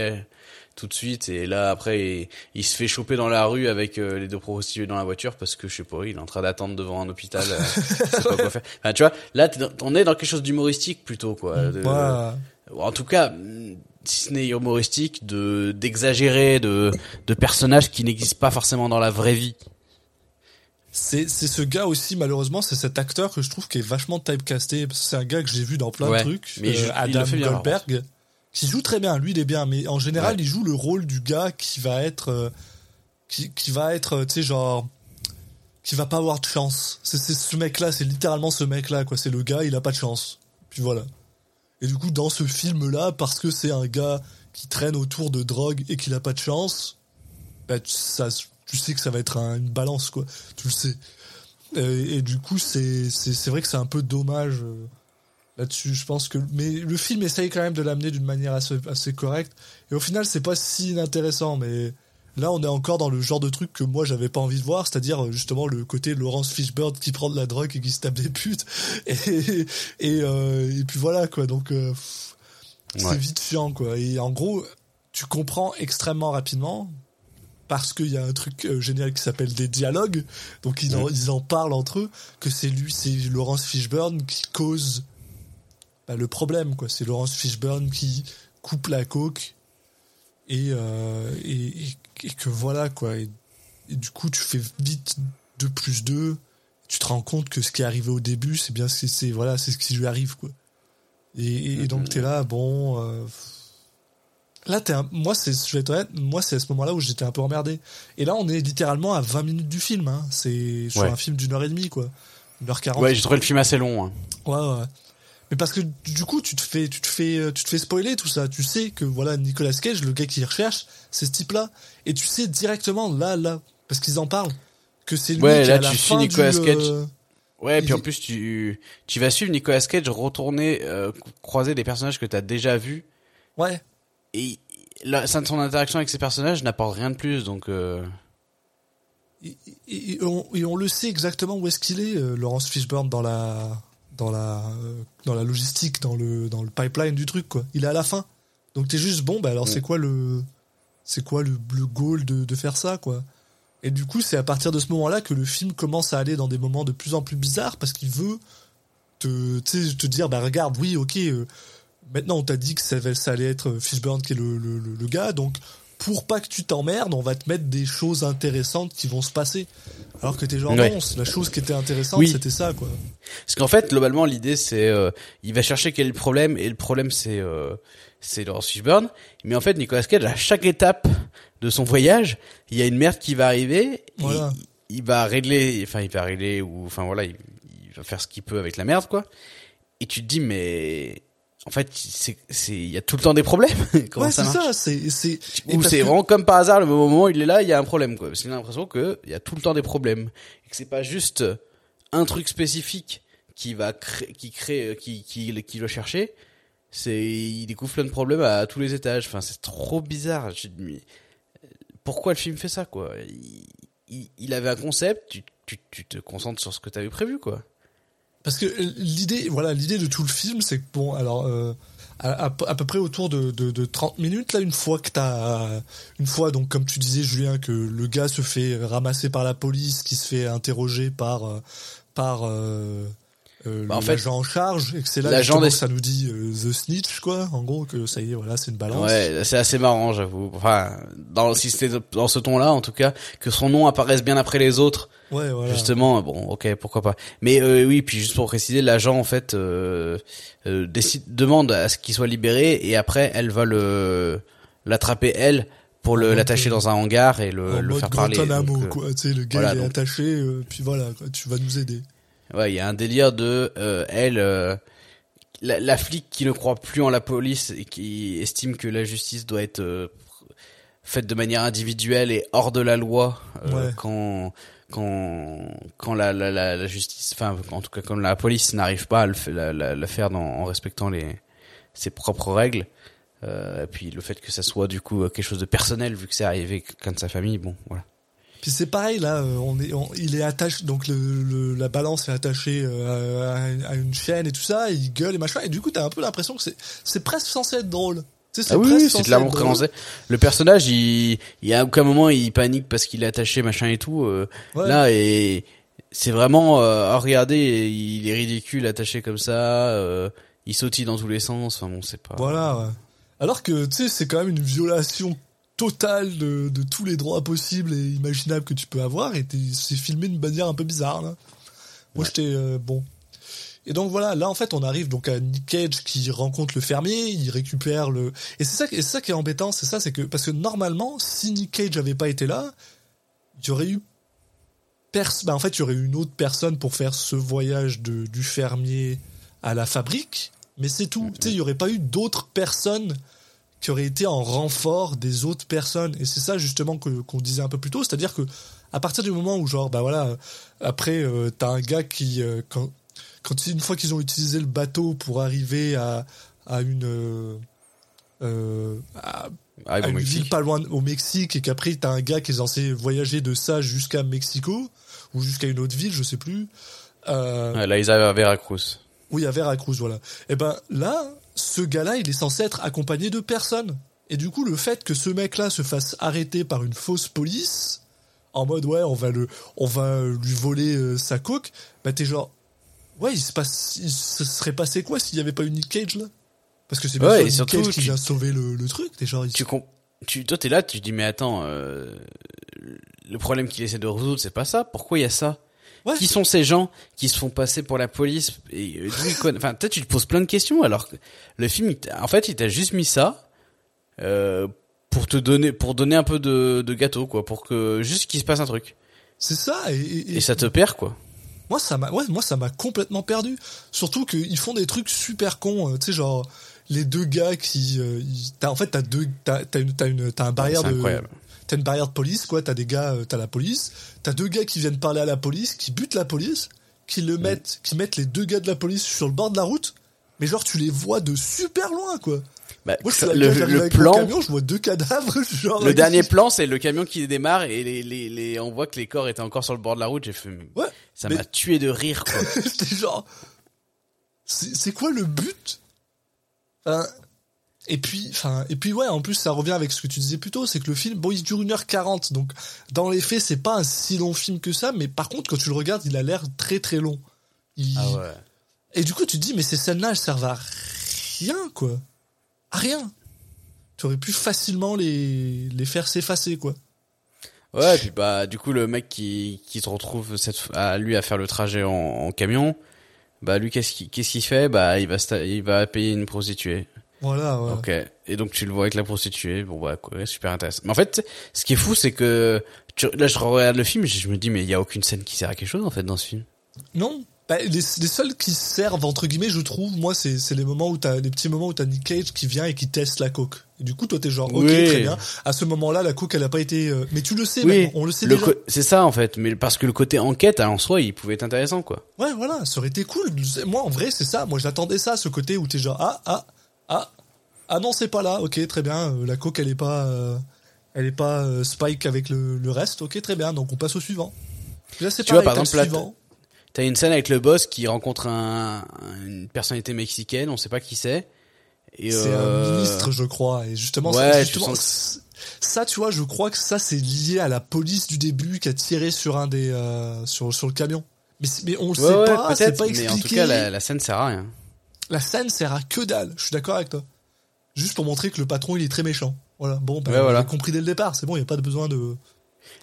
tout de suite et là après il, il se fait choper dans la rue avec euh, les deux prostituées dans la voiture parce que je sais pas il est en train d'attendre devant un hôpital euh, il sait pas quoi faire enfin, tu vois là dans- on est dans quelque chose d'humoristique plutôt quoi de- en tout cas mm, si ce n'est humoristique, de d'exagérer, de de personnages qui n'existent pas forcément dans la vraie vie. C'est c'est ce gars aussi malheureusement c'est cet acteur que je trouve qui est vachement typecasté. C'est un gars que j'ai vu dans plein Ouais, de trucs. mais euh, Adam Goldberg qui joue très bien. Lui il est bien. Mais en général Ouais. il joue le rôle du gars qui va être euh, qui qui va être euh, tu sais genre qui va pas avoir de chance. C'est c'est ce mec là c'est littéralement ce mec là quoi. C'est le gars. Il a pas de chance. Puis voilà et du coup dans ce film là parce que c'est un gars qui traîne autour de drogue et qu'il a pas de chance bah, tu, ça, tu sais que ça va être un- une balance, quoi. Tu le sais. Euh, et du coup, c'est, vrai que c'est un peu dommage euh, là-dessus. Je pense que, mais le film essaye quand même de l'amener d'une manière assez, assez correcte. Et au final, c'est pas si inintéressant, mais là, on est encore dans le genre de truc que moi, j'avais pas envie de voir, c'est-à-dire euh, justement le côté Laurence Fishburne qui prend de la drogue et qui se tape des putes. (laughs) Et, et, euh, et puis voilà, quoi. Donc, euh, c'est Ouais. vite chiant, quoi. Et en gros, tu comprends extrêmement rapidement parce qu'il y a un truc euh, génial qui s'appelle des dialogues, donc ils en, ils en parlent entre eux, que c'est lui, c'est Laurence Fishburne qui cause bah, le problème, quoi. C'est Laurence Fishburne qui coupe la coke et, et, et, et que voilà, quoi. Et, et du coup, tu fais vite 2 plus 2, tu te rends compte que ce qui est arrivé au début, c'est bien ce qui, c'est, voilà, c'est ce qui lui arrive, quoi. Et, et, et donc, t'es là, bon, euh, Là, t'es un- moi, c'est, je vais être honnête, moi, c'est à ce moment-là où j'étais un peu emmerdé. Et là, on est littéralement à 20 minutes du film, hein. C'est sur Ouais. un film d'une heure et demie, quoi. Une heure quarante. Ouais, j'ai trouvé le film assez long. hein. Ouais, ouais. Mais parce que du coup, tu te fais, tu te fais, euh, tu te fais spoiler tout ça. Tu sais que voilà, Nicolas Cage, le gars qui recherche, c'est ce type-là. Et tu sais directement là, là, parce qu'ils en parlent, que c'est lui Ouais, qui là, à la tu suis fin Nicolas du, Cage. euh, Ouais, puis Il- en plus tu tu vas suivre Nicolas Cage retourner euh, croiser des personnages que t'as déjà vus Ouais. et là, son interaction avec ces personnages n'apporte rien de plus donc euh, Et, et- et on, et on le sait exactement où est-ce qu'il est, euh, Laurence Fishburne dans la, dans la, euh, dans la logistique, dans le, dans le pipeline du truc, quoi. Il est à la fin. Donc t'es juste bon, bah alors c'est quoi le, c'est quoi le, le goal de, de faire ça, quoi? Et du coup, c'est à partir de ce moment-là que le film commence à aller dans des moments de plus en plus bizarres parce qu'il veut te, te dire, bah regarde, oui, ok, euh, maintenant on t'a dit que ça, va- ça allait être Fishburne qui est le, le, le- le gars, donc pour pas que tu t'emmerdes, on va te mettre des choses intéressantes qui vont se passer. Alors que t'es genre, Ouais. non, la chose qui était intéressante, Oui. c'était ça, quoi. parce qu'en fait globalement l'idée c'est euh, il va chercher quel est le problème et le problème c'est euh, c'est Laurence Fishburne mais en fait Nicolas Cage à chaque étape de son voyage il y a une merde qui va arriver et Voilà. il, il va régler enfin il va régler ou enfin voilà il, il va faire ce qu'il peut avec la merde quoi et tu te dis mais en fait c'est c'est il y a tout le temps des problèmes. (laughs) Comment ouais, ça c'est marche ça, c'est, c'est, ou c'est que- vraiment comme par hasard le moment où il est là il y a un problème quoi. Parce qu'il a l'impression que il y a tout le temps des problèmes. Et que c'est pas juste un truc spécifique qui va créer qui crée qui qui qui doit chercher. C'est il découvre plein de problèmes à, tous les étages. Enfin c'est trop bizarre. Je euh, pourquoi le film fait ça quoi? Il, il, il avait un concept tu, tu tu te concentres sur ce que t'avais prévu quoi Parce que l'idée, voilà, l'idée de tout le film, c'est que bon, alors euh, à, peu près autour de, de, de 30 minutes là, une fois que t'as, une fois donc comme tu disais Julien que le gars se fait ramasser par la police, qui se fait interroger par euh, par euh, euh, Bah, en fait, l'agent en charge et que c'est là l'agent des- que ça nous dit euh, the snitch quoi, en gros que ça y est voilà c'est une balance. Ouais, c'est assez marrant, j'avoue. Enfin, dans si c'était dans ce ton-là, en tout cas, que son nom apparaisse bien après les autres, Ouais, voilà. justement. Bon, ok, pourquoi pas. Mais euh, oui, puis juste pour préciser, l'agent en fait euh, euh, décide, demande à ce qu'il soit libéré et après, elle va le l'attraper elle pour le mode, l'attacher dans un hangar et le, en le mode faire parler. Guantanamo Donc, euh, quoi, tu sais le gars voilà, il est donc- attaché, euh, puis voilà quoi, tu vas nous aider. Ouais, il y a un délire de euh, elle, euh, la, la flic qui ne croit plus en la police et qui estime que la justice doit être euh, faite de manière individuelle et hors de la loi euh, Ouais. quand quand quand la, la, la, la justice, enfin en tout cas quand la police n'arrive pas à le, la, faire dans, en respectant les ses propres règles. Euh, et puis le fait que ça soit du coup quelque chose de personnel vu que c'est arrivé quelqu'un de sa famille, bon voilà. Puis c'est pareil là, euh, on est, on- il est attaché, donc le, le- la balance est attachée euh, à, une- à une chaîne et tout ça, et il gueule et machin, et du coup t'as un peu l'impression que c'est, c'est presque censé être drôle. Tu sais, c'est Ah oui, oui, c'est être drôle. présenté. Le personnage, il, il y a aucun moment il panique parce qu'il est attaché, machin et tout. euh, Ouais. Là, et c'est vraiment, euh, oh, regardez, il est ridicule attaché comme ça. euh, il sautille dans tous les sens. Enfin bon, c'est pas. Voilà. ouais. Alors que, tu sais, c'est quand même une violation totale de, de tous les droits possibles et imaginables que tu peux avoir et c'est filmé d'une manière un peu bizarre, là. Moi, j'étais, euh, bon. Et donc voilà, là en fait on arrive donc à Nick Cage qui rencontre le fermier, il récupère le et c'est ça et ça qui est embêtant, c'est ça c'est que parce que normalement si Nick Cage avait pas été là, il y aurait eu pers bah, en fait il y aurait eu une autre personne pour faire ce voyage de du fermier à la fabrique, mais c'est tout, tu sais il y aurait pas eu d'autres personnes qui auraient été en renfort des autres personnes et c'est ça justement que qu'on disait un peu plus tôt, c'est-à-dire que à partir du moment où genre bah voilà après euh, t'as un gars qui euh, quand quand une fois qu'ils ont utilisé le bateau pour arriver à à une euh, euh, à, au une Mexique. ville pas loin au Mexique et qu'après t'as un gars qui est censé voyager de ça jusqu'à Mexico ou jusqu'à une autre ville je sais plus euh, Ouais, là, ils arrivent à Veracruz. oui, à Veracruz, voilà. Et ben là, ce gars-là, il est censé être accompagné de personne. Et du coup, le fait que ce mec-là se fasse arrêter par une fausse police, en mode ouais, on va le, on va lui voler euh, sa coque, bah t'es genre, ouais, il se passe, il se serait passé quoi s'il y avait pas Nick Cage là? Parce que c'est bien Ouais, sûr Nick Cage qui vient sauver le, le truc. T'es genre, il- Tu, com- tu, toi, t'es là, tu te dis, mais attends, euh, le problème qu'il essaie de résoudre, c'est pas ça. Pourquoi il y a ça? Ouais. Qui sont ces gens qui se font passer pour la police et euh, Enfin, tu te poses plein de questions alors que le film, en fait, il t'a juste mis ça euh, pour te donner, pour donner un peu de, de gâteau, quoi, pour que juste qu'il se passe un truc. c'est ça. Et, et- Et ça te perd, quoi. Moi ça m'a ouais, moi ça m'a complètement perdu. Surtout qu'ils font des trucs super cons, euh, tu sais genre les deux gars qui euh, en fait t'as deux t'as une t'as une t'as un barrière de incroyable. T'as une barrière de police quoi, t'as des gars euh, t'as la police, t'as deux gars qui viennent parler à la police, qui butent la police, qui le mettent qui mettent les deux gars de la police sur le bord de la route, mais genre tu les vois de super loin quoi. Bah, Moi ça- le, plan, camion, je vois deux cadavres (laughs) genre le dernier (laughs) plan, c'est le camion qui démarre et les, les, les, on voit que les corps étaient encore sur le bord de la route. J'ai fait, Ouais. ça mais- m'a tué de rire, quoi. (laughs) Genre, c'est c'est quoi le but? Enfin, Et puis, enfin, et puis ouais, en plus ça revient avec ce que tu disais plus tôt, c'est que le film, bon, il dure 1h40, donc dans les faits, c'est pas un si long film que ça, mais par contre, quand tu le regardes, il a l'air très très long. Il- Ah ouais. Et du coup, tu te dis, mais ces scènes-là, elles servent à rien, quoi. À rien. Tu aurais pu facilement les, les faire s'effacer, quoi. Ouais, et puis bah du coup le mec qui qui se retrouve cette à lui à faire le trajet en, en camion, bah lui qu'est-ce qu'il qu'est-ce qu'il fait? Bah il va il va payer une prostituée. Voilà, ouais. OK. Et donc tu le vois avec la prostituée. Bon bah quoi, super intéressant. Mais en fait, ce qui est fou c'est que tu, là je regarde le film je me dis mais il y a aucune scène qui sert à quelque chose en fait dans ce film. Non. Bah, les, les seuls qui servent, entre guillemets, je trouve, moi, c'est, c'est les moments où t'as, les petits moments où t'as Nick Cage qui vient et qui teste la coke. Et du coup, toi, t'es genre, ok, Oui. très bien. À ce moment-là, la coke, elle a pas été, euh, mais tu le sais, Oui, même, on le sait le déjà. c'est ça en fait, mais parce que le côté enquête en soi, il pouvait être intéressant quoi. Ouais, voilà, ça aurait été cool. Moi, en vrai, c'est ça. Moi, j'attendais ça, ce côté où t'es genre, ah, ah, ah, ah non, c'est pas là. Ok, très bien. euh, La coke, elle est pas, euh, elle est pas euh, spike avec le, le reste. Ok, très bien. Donc, on passe au suivant. Là, c'est Tu vois, par exemple, là. T'as une scène avec le boss qui rencontre un, une personnalité mexicaine, on sait pas qui c'est. Et C'est euh, un ministre, je crois. Et justement, ouais, ça, tu justement, sens ça, tu vois, je crois que ça, c'est lié à la police du début qui a tiré sur un des, sur, sur le camion. Mais, mais on le Ouais, sait ouais, pas, c'est peut-être, pas mais expliqué. en tout cas, la, la scène sert à rien. La scène sert à que dalle. Je suis d'accord avec toi. Juste pour montrer que le patron, il est très méchant. Voilà. Bon, ben, Ouais, voilà. compris dès le départ. C'est bon, il n'y a pas de besoin de.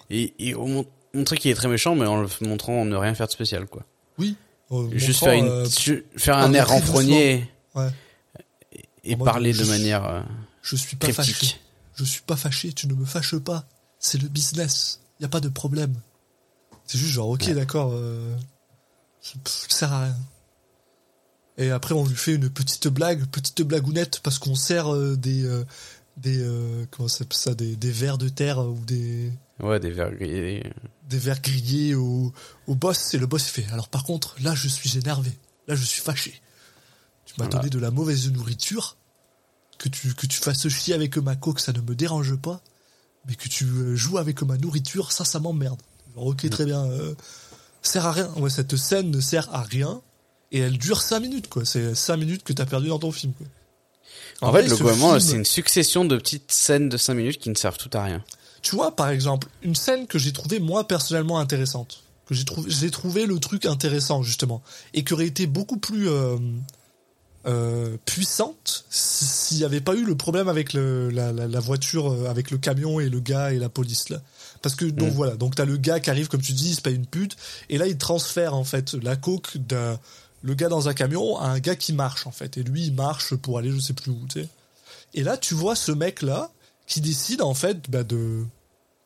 Et, et on mon- montrer qu'il est très méchant, mais en le montrant ne rien faire de spécial, quoi. Oui. Euh, Juste faire une, euh, faire un air renfrogné Ouais. et En mode, parler de manière euh, je suis pas fâché. Je suis pas fâché. Tu ne me fâches pas. C'est le business. Il y a pas de problème. C'est juste genre, ok, d'accord. Euh, ça sert à rien. Et après, on lui fait une petite blague, petite blagounette, parce qu'on sert euh, des, euh, des, euh, comment ça ça, des, des vers de terre ou des, Ouais, des verres grillés. des verres grillés au, au boss. Et le boss fait, alors par contre, là, je suis énervé. Là, je suis fâché. Tu m'as Voilà. donné de la mauvaise nourriture. Que tu, que tu fasses chier avec ma coque, ça ne me dérange pas. Mais que tu joues avec ma nourriture, ça, ça m'emmerde. Ok, très bien. Euh, sert à rien. Ouais, cette scène ne sert à rien. Et elle dure 5 minutes, quoi. C'est 5 minutes que t'as perdu dans ton film, quoi. En, vrai, fait, ce globalement, film- c'est une succession de petites scènes de 5 minutes qui ne servent tout à rien. Tu vois, par exemple, une scène que j'ai trouvée moi personnellement intéressante, que j'ai trouvé, j'ai trouvé le truc intéressant justement, et qui aurait été beaucoup plus, euh, euh, puissante si- s'il n'y avait pas eu le problème avec le, la, la, la voiture, euh, avec le camion et le gars et la police là. Parce que donc Mm. voilà, donc t'as le gars qui arrive comme tu dis, il se paye une pute et là il transfère en fait la coke d'un le gars dans un camion à un gars qui marche en fait et lui il marche pour aller je sais plus où, tu sais. Et là tu vois ce mec là qui décide en fait bah, de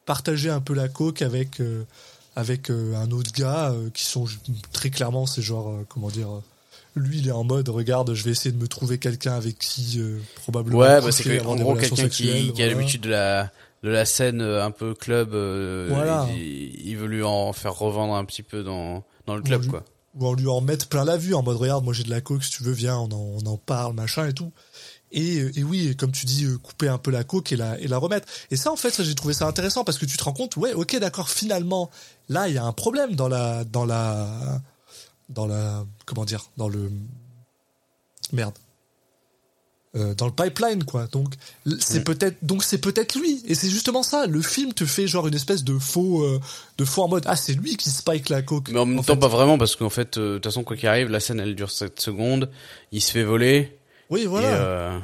partager un peu la coke avec euh, avec euh, un autre gars euh, qui sont très clairement c'est genre comment dire lui il est en mode regarde je vais essayer de me trouver quelqu'un avec qui probablement Ouais, bah c'est coucher, que, en gros quelqu'un qui, qui a l'habitude de la de la scène un peu club. Voilà. Il, il veut lui en faire revendre un petit peu dans dans le club quoi. Ou en lui en mettre plein la vue en mode regarde moi j'ai de la coke si tu veux viens on en, on en parle machin et tout. Et, et oui comme tu dis euh, couper un peu la coke et la et la remettre. Et ça en fait j'ai trouvé ça intéressant parce que tu te rends compte ouais ok d'accord finalement là il y a un problème dans la dans la dans la comment dire dans le merde Euh, dans le pipeline quoi. Donc c'est peut-être donc c'est peut-être lui. Et c'est justement ça. Le film te fait genre une espèce de faux euh, de faux en mode ah c'est lui qui spike la coke Mais en même En temps fait. pas vraiment parce qu'en fait euh, de toute façon quoi qu'il arrive la scène elle dure 7 secondes, il se fait voler. Oui voilà. euh,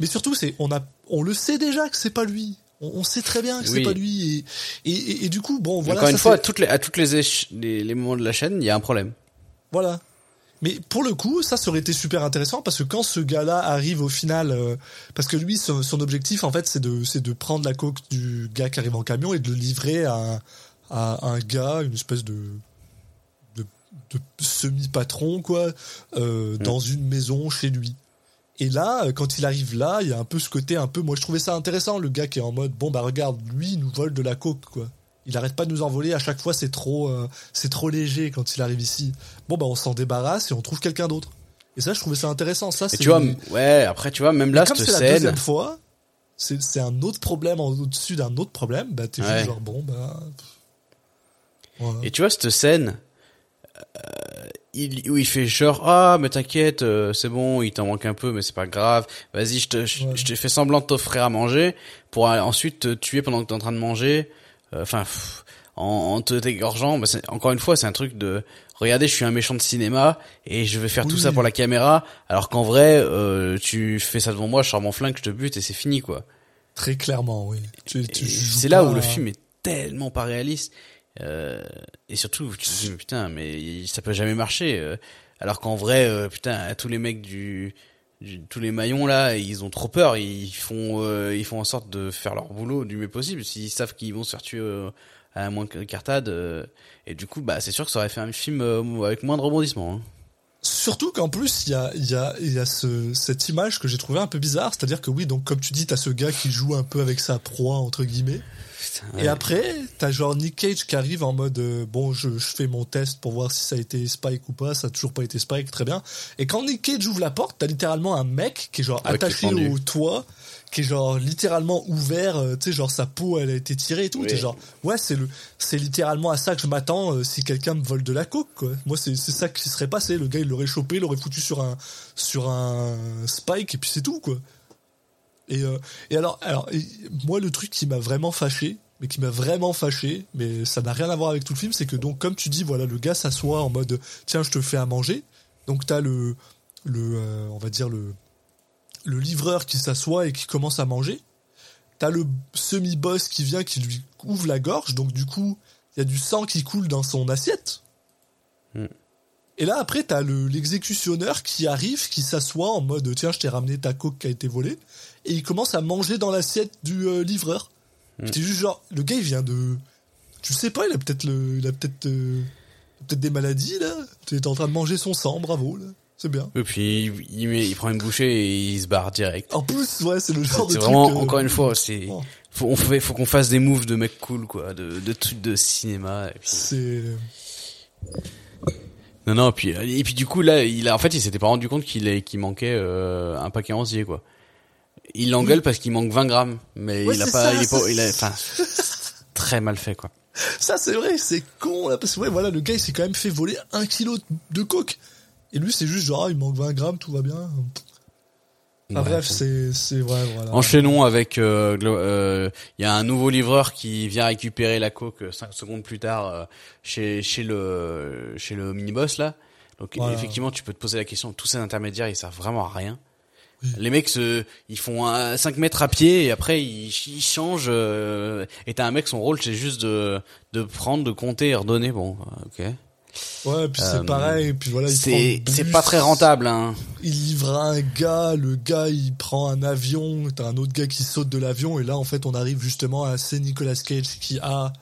Mais surtout, c'est on a on le sait déjà que c'est pas lui. On, on sait très bien que c'est pas lui. Et, et, et, et du coup bon voilà encore ça, une fois à toutes les à toutes les, les les moments de la chaîne, il y a un problème. voilà. Mais pour le coup, ça, ça aurait été super intéressant parce que quand ce gars-là arrive au final, euh, parce que lui, son, son objectif en fait, c'est de c'est de prendre la coque du gars qui arrive en camion et de le livrer à, un- à un gars, une espèce de de, de semi-patron quoi, euh, dans une maison chez lui. Et là, euh, quand il arrive là, il y a un peu ce côté un peu, moi je trouvais ça intéressant, le gars qui est en mode, bon bah regarde, lui il nous vole de la coke quoi. Il arrête pas de nous en voler, à chaque fois c'est trop, euh, c'est trop léger quand il arrive ici. Bon bah on s'en débarrasse et on trouve quelqu'un d'autre. Et ça je trouvais ça intéressant. Ça c'est. tu vois ouais, après tu vois même là comme cette c'est la scène deuxième fois, c'est un autre problème au-dessus d'un autre problème. Bah t'es Ouais. juste genre bon bah. Voilà. Et tu vois cette scène euh, il, où il fait genre ah mais t'inquiète euh, c'est bon il t'en manque un peu mais c'est pas grave vas-y je te je, Ouais. je te fais semblant de t'offrir à manger pour ensuite te tuer pendant que t'es en train de manger enfin pff, en, en te dégorgeant bah, c'est- encore une fois c'est un truc de regardez je suis un méchant de cinéma et je vais faire tout ça pour la caméra alors qu'en vrai euh, tu fais ça devant moi je sors mon flingue je te bute et c'est fini quoi Très clairement oui. C'est là où le film est tellement pas réaliste. Euh, et surtout, tu te dis, mais putain, mais ça peut jamais marcher. euh. alors qu'en vrai, euh, putain, tous les mecs du- tous les maillons là, ils ont trop peur. Ils font, euh, ils font en sorte de faire leur boulot du mieux possible. S'ils savent qu'ils vont se faire tuer euh, à moins que cartade. euh, et du coup, bah, c'est sûr que ça aurait fait un film euh, avec moins de rebondissements. hein. Surtout qu'en plus, il y a, il y a, il y a ce, cette image que j'ai trouvé un peu bizarre. C'est-à-dire que oui, donc comme tu dis, t'as ce gars qui joue un peu avec sa proie, entre guillemets. Et après, t'as genre Nick Cage qui arrive en mode euh, bon, je, je fais mon test pour voir si ça a été Spike ou pas. Ça a toujours pas été Spike, très bien. Et quand Nick Cage ouvre la porte, t'as littéralement un mec qui est genre Ouais, qui est attaché au toit, qui est genre littéralement ouvert. euh, tu sais, genre sa peau, elle a été tirée et tout. Oui. T'es genre ouais, c'est le, c'est littéralement à ça que je m'attends euh, si quelqu'un me vole de la coke. Quoi. Moi, c'est c'est ça qui serait passé. Le gars, il l'aurait chopé, l'aurait foutu sur un sur un Spike et puis c'est tout quoi. Et, euh, et alors, alors et moi, le truc qui m'a vraiment fâché, mais qui m'a vraiment fâché, mais ça n'a rien à voir avec tout le film, c'est que donc, comme tu dis, voilà, le gars s'assoit en mode, tiens, je te fais à manger. Donc t'as le, le, euh, on va dire le, le livreur qui s'assoit et qui commence à manger. T'as le semi-boss qui vient, qui lui ouvre la gorge. Donc du coup, il y a du sang qui coule dans son assiette. Hmm. Et là, après, t'as le, l'exécutionneur qui arrive, qui s'assoit en mode, tiens, je t'ai ramené ta coke qui a été volée. Et il commence à manger dans l'assiette du euh, livreur. C'était juste genre, le gars, il vient de, tu sais pas, il a peut-être le, il a peut-être, euh, peut-être des maladies, là. T'es en train de manger son sang, bravo, là. C'est bien. Et puis il, il, met- il prend une bouchée et il se barre direct. En plus, ouais, c'est le genre de C'est truc. vraiment euh, encore une fois, c'est oh, faut on fait faut qu'on fasse des moves de mecs cool quoi, de de trucs de cinéma et puis C'est. non non puis et puis du coup là il a en fait il s'était pas rendu compte qu'il qu'il manquait euh, un paquet entier quoi. Il l'engueule parce qu'il manque 20 grammes mais Ouais, il a pas ça, il est pas il a enfin (laughs) très mal fait quoi. Ça, c'est vrai, c'est con, là, parce que, ouais, voilà, le gars, il s'est quand même fait voler un kilo de coke. Et lui, c'est juste genre, ah, il manque 20 grammes, tout va bien. Ouais. bref, c'est, c'est vrai, voilà. Enchaînons avec euh, euh, il y a un nouveau livreur qui vient récupérer la coke 5 secondes plus tard euh, chez chez le chez le mini boss là. Donc Voilà. effectivement, tu peux te poser la question, tous ces intermédiaires, ils servent vraiment à rien. Les mecs, se, ils font un 5 mètres à pied et après ils, ils changent. euh, et t'as un mec, son rôle, c'est juste de, de prendre, de compter et redonner. Bon, ok. Ouais, puis Euh, c'est pareil, puis voilà, C'est pas très rentable, hein. Il livre à un gars, le gars il prend un avion, t'as un autre gars qui saute de l'avion, et là en fait on arrive justement à c'est Nicolas Cage qui a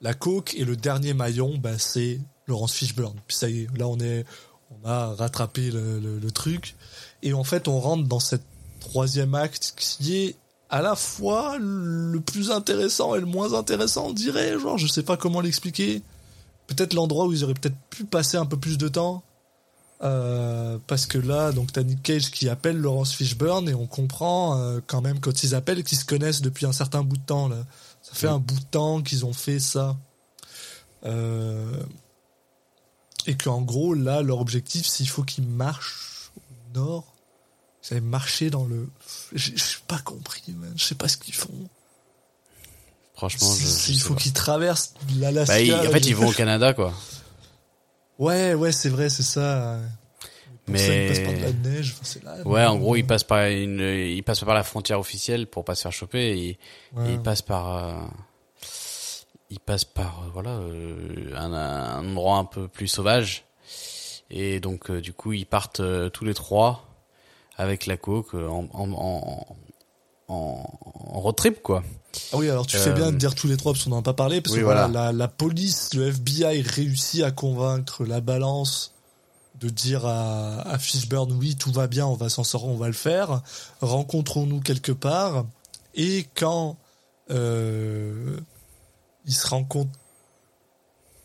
la coke, et le dernier maillon, bah, c'est Laurence Fishburne. Puis ça y est, là on est, on a rattrapé le, le- le truc, et en fait on rentre dans cette troisième acte qui est à la fois le plus intéressant et le moins intéressant, on dirait, genre je sais pas comment l'expliquer. Peut-être l'endroit où ils auraient peut-être pu passer un peu plus de temps. Euh, parce que là, donc t'as Nick Cage qui appelle Laurence Fishburne et on comprend euh, quand même quand ils appellent qu'ils se connaissent depuis un certain bout de temps là. Ça fait un bout de temps qu'ils ont fait ça. Euh, et qu'en gros là, leur objectif, s'il faut qu'ils marchent au nord, ils avaient marché dans le. J'ai j'ai pas compris, man. Je sais pas ce qu'ils font. Franchement, je, je il faut qu'ils traversent l'Alaska. Bah, en fait, ils vont au Canada, quoi. Ouais, ouais, c'est vrai, c'est ça. Pour ça, Mais- ils passent par de la neige. Enfin, c'est là, Ouais, en gros, ils passent par une, ils passent par la frontière officielle pour pas se faire choper et, Ouais. et ils passent par, euh, ils passent par, euh, voilà, euh, un, un endroit un peu plus sauvage. Et donc, du coup, ils partent tous les trois avec la coke euh, en, en, en, en, en road trip, quoi. Ah oui, alors tu Euh, fais bien de dire tous les trois parce qu'on n'en a pas parlé parce oui, que voilà, voilà. la, la police, le FBI réussit à convaincre la balance de dire à, à Fishburne oui tout va bien, on va s'en sortir, on va le faire. Rencontrons-nous quelque part et quand euh, il se rend compte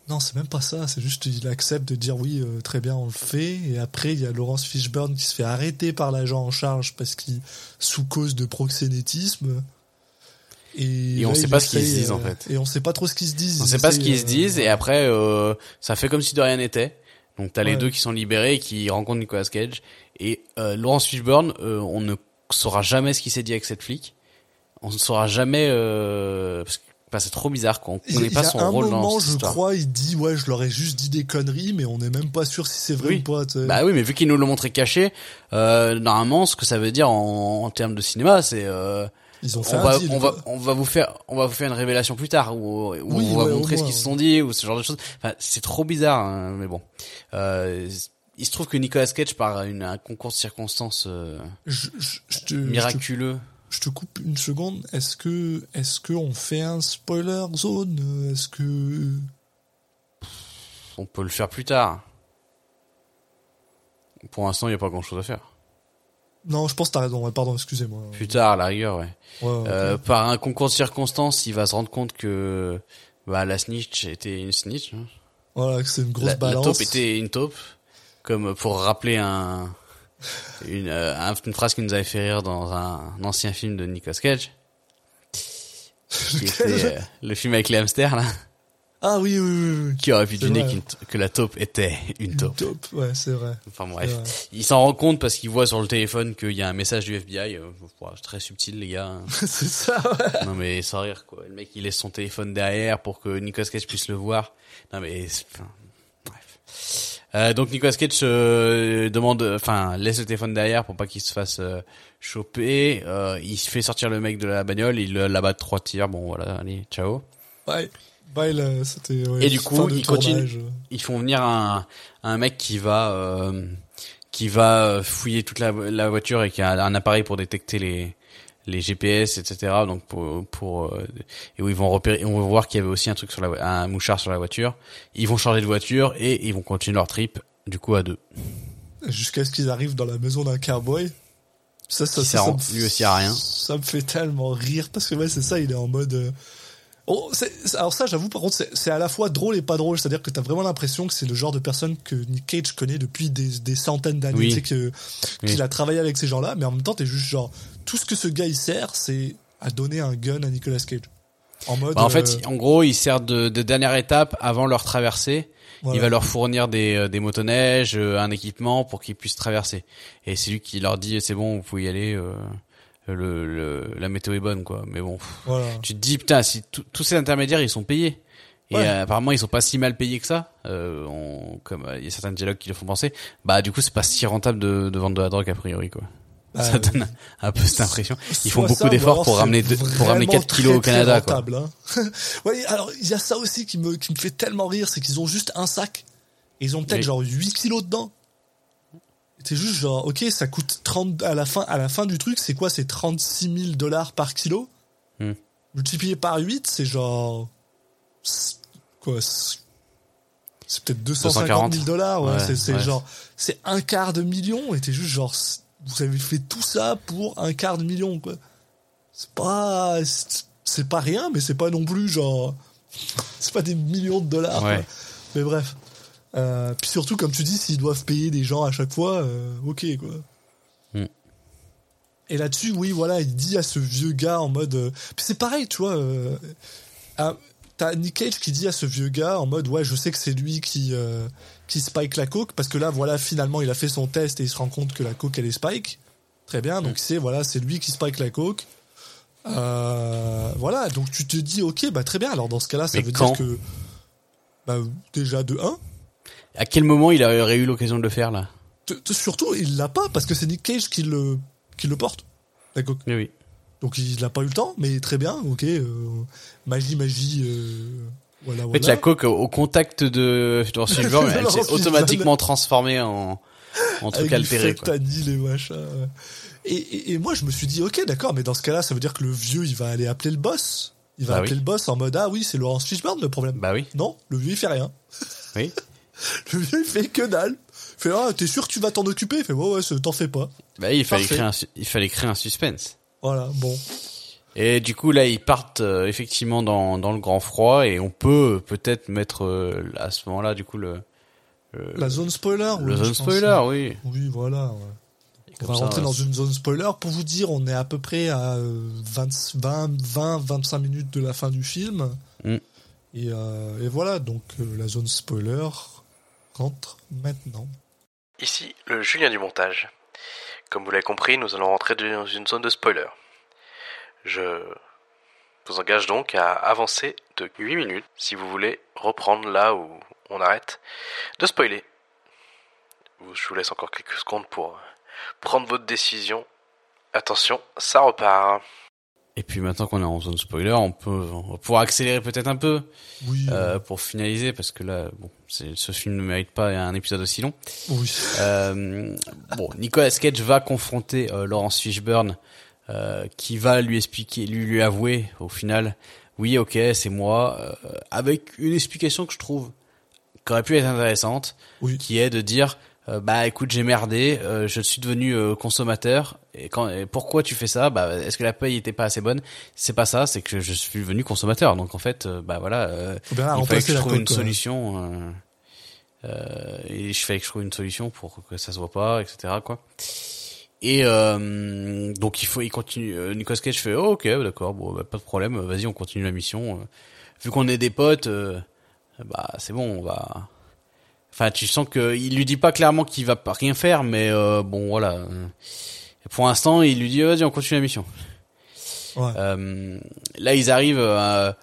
non, c'est même pas ça, c'est juste il accepte de dire oui, euh, très bien, on le fait. Et après, il y a Laurence Fishburne qui se fait arrêter par l'agent en charge parce qu'il, sous cause de proxénétisme. Et on là, sait il pas ce qu'ils se disent, en euh, fait. Et on sait pas trop ce qu'ils se disent. On Ils sait pas ce qu'ils se euh, disent et après, ça fait comme si de rien n'était. Donc t'as les Ouais. deux qui sont libérés et qui rencontrent Nicolas Cage et euh, Laurence Fishburne, euh, on ne saura jamais ce qui s'est dit avec cette flic. On ne saura jamais euh, parce bah, c'est trop bizarre quoi. On Il connaît pas son rôle moment, dans cette je histoire. crois, il dit ouais, je leur ai juste dit des conneries, mais on n'est même pas sûr si c'est vrai Oui. ou pas. tu sais. Bah oui, mais vu qu'il nous l'ont montré caché, euh, normalement, ce que ça veut dire en, en termes de cinéma, c'est euh, Ils ont fait on un va, deal, on va, on va vous faire, on va vous faire une révélation plus tard, ou, ou Oui, on va ouais, montrer ce qu'ils se sont dit, ou ce genre de choses. Enfin, c'est trop bizarre, hein, mais bon. Euh, il se trouve que Nicolas Cage, par une, un concours de circonstances euh, Je, je- je te, je te miraculeux, je te coupe une seconde. Est-ce que, est-ce que on fait un spoiler zone? Est-ce que on peut le faire plus tard. Pour l'instant, il n'y a pas grand-chose à faire. non Je pense que t'as raison. Pardon, excusez-moi. Plus tard, à la rigueur, ouais. Ouais, ouais, Euh, par un concours de circonstances, il va se rendre compte que bah, la snitch était une snitch. hein. Voilà, que c'est une grosse la, la balance. taupe était une taupe, comme pour rappeler un, une, euh, un- une phrase qui nous avait fait rire dans un, un ancien film de Nicolas Cage, qui (laughs) était euh, le film avec les hamsters là, Ah oui, oui, oui, oui. qui aurait pu deviner t- que la taupe était une Une taupe. taupe. Ouais, c'est vrai. Enfin bref, vrai. il s'en rend compte parce qu'il voit sur le téléphone qu'il y a un message du FBI. euh, très subtil les gars. (laughs) c'est ça. Ouais. Non mais sans rire quoi. Le mec il laisse son téléphone derrière pour que Nicolas Cage puisse le voir. Non mais enfin, bref. Euh, donc Nicolas Cage euh, demande, enfin laisse le téléphone derrière pour pas qu'il se fasse euh, choper. Euh, il fait sortir le mec de la bagnole, il l'abat de trois tirs. Bon voilà, allez ciao. Ouais. Bye, là, c'était. ouais, Et du coup, de il tournage. continue. Ils font venir un, un mec qui va euh, qui va fouiller toute la, la voiture et qui a un appareil pour détecter les les GPS, etc. Donc pour pour euh, et où ils vont repérer, on va voir qu'il y avait aussi un truc sur la un mouchard sur la voiture. Ils vont changer de voiture et ils vont continuer leur trip du coup à deux. Jusqu'à ce qu'ils arrivent dans la maison d'un cowboy. Ça, ça, ça, ça me- lui aussi à rien. Ça me fait tellement rire parce que ouais, c'est ça, il est en mode. euh, Oh, alors ça, j'avoue, par contre, c'est à la fois drôle et pas drôle. C'est-à-dire que t'as vraiment l'impression que c'est le genre de personne que Nick Cage connaît depuis des, des centaines d'années. Oui. Tu sais, Oui. qu'il a travaillé avec ces gens-là, mais en même temps, t'es juste genre, tout ce que ce gars il sert, c'est à donner un gun à Nicolas Cage. En mode. Bah, en fait, euh, en gros, il sert de, de dernière étape avant leur traversée. voilà. Il va leur fournir des, euh, des motoneiges, euh, un équipement pour qu'ils puissent traverser. Et c'est lui qui leur dit c'est bon, vous pouvez y aller. euh, le, le- la météo est bonne quoi. Mais bon, pff, Voilà. tu te dis putain si tous ces intermédiaires ils sont payés. Et Ouais. euh, apparemment, ils sont pas si mal payés que ça. Euh, on- comme euh, il y a certains dialogues qui le font penser. Bah, du coup, c'est pas si rentable de, de vendre de la drogue a priori, quoi. Bah, ça donne un peu cette impression. Ils font beaucoup d'efforts pour ramener pour ramener vraiment 4 kilos au Canada, très quoi. rentable, hein. (laughs) ouais, alors il y a ça aussi qui me qui me fait tellement rire, c'est qu'ils ont juste un sac et ils ont peut-être Oui. genre 8 kilos dedans. C'est juste genre ok, ça coûte 30 à la fin à la fin du truc, c'est quoi C'est 36 000 dollars par kilo. Hmm. Multiplié par 8, c'est genre quoi c'est- peut-être 250 000 dollars, ouais, Ouais, c'est ouais. genre c'est un quart de million et t'es juste genre vous avez fait tout ça pour un quart de million quoi. C'est pas c'est- c'est pas rien mais c'est pas non plus genre (laughs) c'est pas des millions de dollars. Ouais. quoi. Mais bref. Euh, puis surtout comme tu dis s'ils doivent payer des gens à chaque fois euh, OK quoi. Mm. Et là-dessus, oui, voilà, il dit à ce vieux gars en mode. euh, Puis c'est pareil, tu vois. à- T'as Nick Cage qui dit à ce vieux gars en mode ouais, je sais que c'est lui qui qui spike la coke parce que là, voilà, finalement, il a fait son test et il se rend compte que la coke elle est spike. Très bien, donc c'est voilà, c'est lui qui spike la coke. Voilà, donc tu te dis ok, bah très bien. Alors dans ce cas-là, ça Mais veut dire que bah, déjà de 1 À quel moment il aurait eu l'occasion de le faire, là? Surtout, il l'a pas parce que c'est Nick Cage qui le, qui le porte. La. Oui, oui. Donc il n'a pas eu le temps, mais très bien, ok. euh, magie, magie, euh, voilà, En fait, voilà. la coke, au contact de Fishburne, (laughs) elle Laurence s'est automatiquement transformée en, en truc Avec les altéré, quoi. fentanyl et. Et, et, et moi, je me suis dit, ok, d'accord, mais dans ce cas-là, ça veut dire que le vieux, il va aller appeler le boss. Il va Bah appeler oui. le boss en mode, ah oui, c'est Laurence Fishburne le problème. Bah oui, Non, le vieux, il fait rien. oui. (laughs) (laughs) Le vieux, il fait que dalle. Il fait, ah, t'es sûr que tu vas t'en occuper? Il fait, ouais, ouais, t'en fais pas. Bah, il fallait Parfait. créer un, il fallait créer un suspense. Voilà, bon. Et du coup, là, ils partent euh, effectivement dans, dans le grand froid et on peut peut-être mettre euh, à ce moment-là, du coup, le, le, La zone spoiler. le oui, zone pense. spoiler, oui. Oui, voilà. ouais. On Comme va ça, rentrer dans une zone spoiler. Pour vous dire, on est à peu près à euh, 20, 20, 20 25 minutes de la fin du film. Mm. Et, euh, et voilà, donc euh, la zone spoiler Ici le Julien du montage. Comme vous l'avez compris, nous allons rentrer dans une zone de spoiler. Je vous engage donc à avancer de 8 minutes si vous voulez reprendre là où on arrête de spoiler. Je vous laisse encore quelques secondes pour prendre votre décision. Attention, ça repart. Et puis maintenant qu'on est en zone spoiler, on peut, on va pouvoir accélérer peut-être un peu Oui, euh, pour finaliser parce que là, bon, ce film ne mérite pas un épisode aussi long. oui. Euh, bon, Nicolas Cage va confronter euh, Laurence Fishburne, qui va lui expliquer, lui lui avouer au final, oui, ok, c'est moi, avec une explication que je trouve qui aurait pu être intéressante, Oui. qui est de dire, euh, bah écoute, j'ai merdé, euh, je suis devenu euh, consommateur. Et quand, et pourquoi tu fais ça? Bah, est-ce que la paye était pas assez bonne? C'est pas ça, c'est que je suis devenu consommateur. Donc en fait, bah voilà. euh, bien il fallait que je trouve une quoi. solution et je fallait que je trouve une solution pour que ça se voit pas etc quoi et euh, donc il faut il continue Nicolas Cage fait oh, ok d'accord bon bah, pas de problème vas-y on continue la mission vu qu'on est des potes bah c'est bon on va enfin tu sens que il lui dit pas clairement qu'il va pas rien faire mais euh, bon voilà euh. Pour l'instant il lui dit vas-y on continue la mission Ouais. euh, là, ils arrivent à,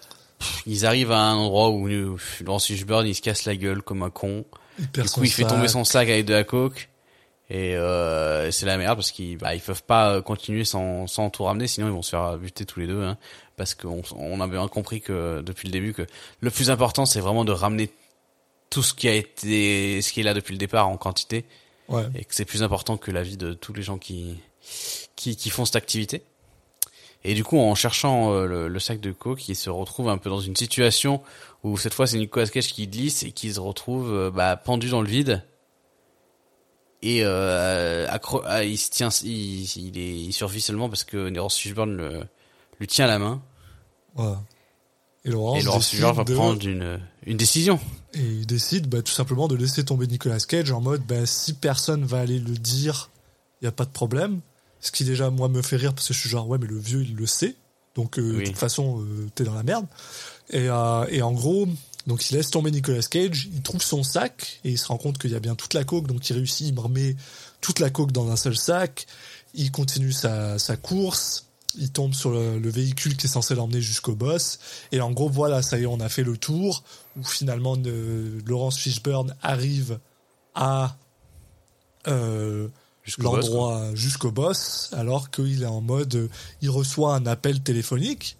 ils arrivent à un endroit où euh, Laurence Fishburne, il se casse la gueule comme un con. Il perd Du coup, il fait sac. tomber son sac avec de la coke. Et euh, c'est la merde parce qu'ils bah, ils peuvent pas continuer sans, sans tout ramener, sinon ils vont se faire buter tous les deux. Hein, parce qu'on on a bien compris que depuis le début que le plus important c'est vraiment de ramener tout ce qui a été, ce qui est là depuis le départ en quantité Ouais. et que c'est plus important que la vie de tous les gens qui qui, qui font cette activité. Et du coup, en cherchant euh, le, le sac de coke, il se retrouve un peu dans une situation où cette fois c'est Nicolas Cage qui glisse et qui se retrouve euh, bah, pendu dans le vide. Et euh, accro- ah, il se tient, il, il, est, il survit seulement parce que Laurence Fishburne le, lui tient la main. Voilà. Et Laurence, et Laurence décide Fishburne va de- prendre une, une décision. Et il décide bah, tout simplement de laisser tomber Nicolas Cage en mode bah, si personne va aller le dire, il n'y a pas de problème. Ce qui déjà, moi, me fait rire parce que je suis genre, ouais, mais le vieux, il le sait. Donc, euh, Oui. de toute façon, euh, t'es dans la merde. Et, euh, et en gros, donc il laisse tomber Nicolas Cage, il trouve son sac et il se rend compte qu'il y a bien toute la coke. Donc, il réussit, il remet toute la coke dans un seul sac. Il continue sa, sa course. Il tombe sur le, le véhicule qui est censé l'emmener jusqu'au boss. Et en gros, voilà, ça y est, on a fait le tour où finalement euh, Laurence Fishburne arrive à euh, Jusqu'au boss, l'endroit jusqu'au boss, alors qu'il est en mode, euh, il reçoit un appel téléphonique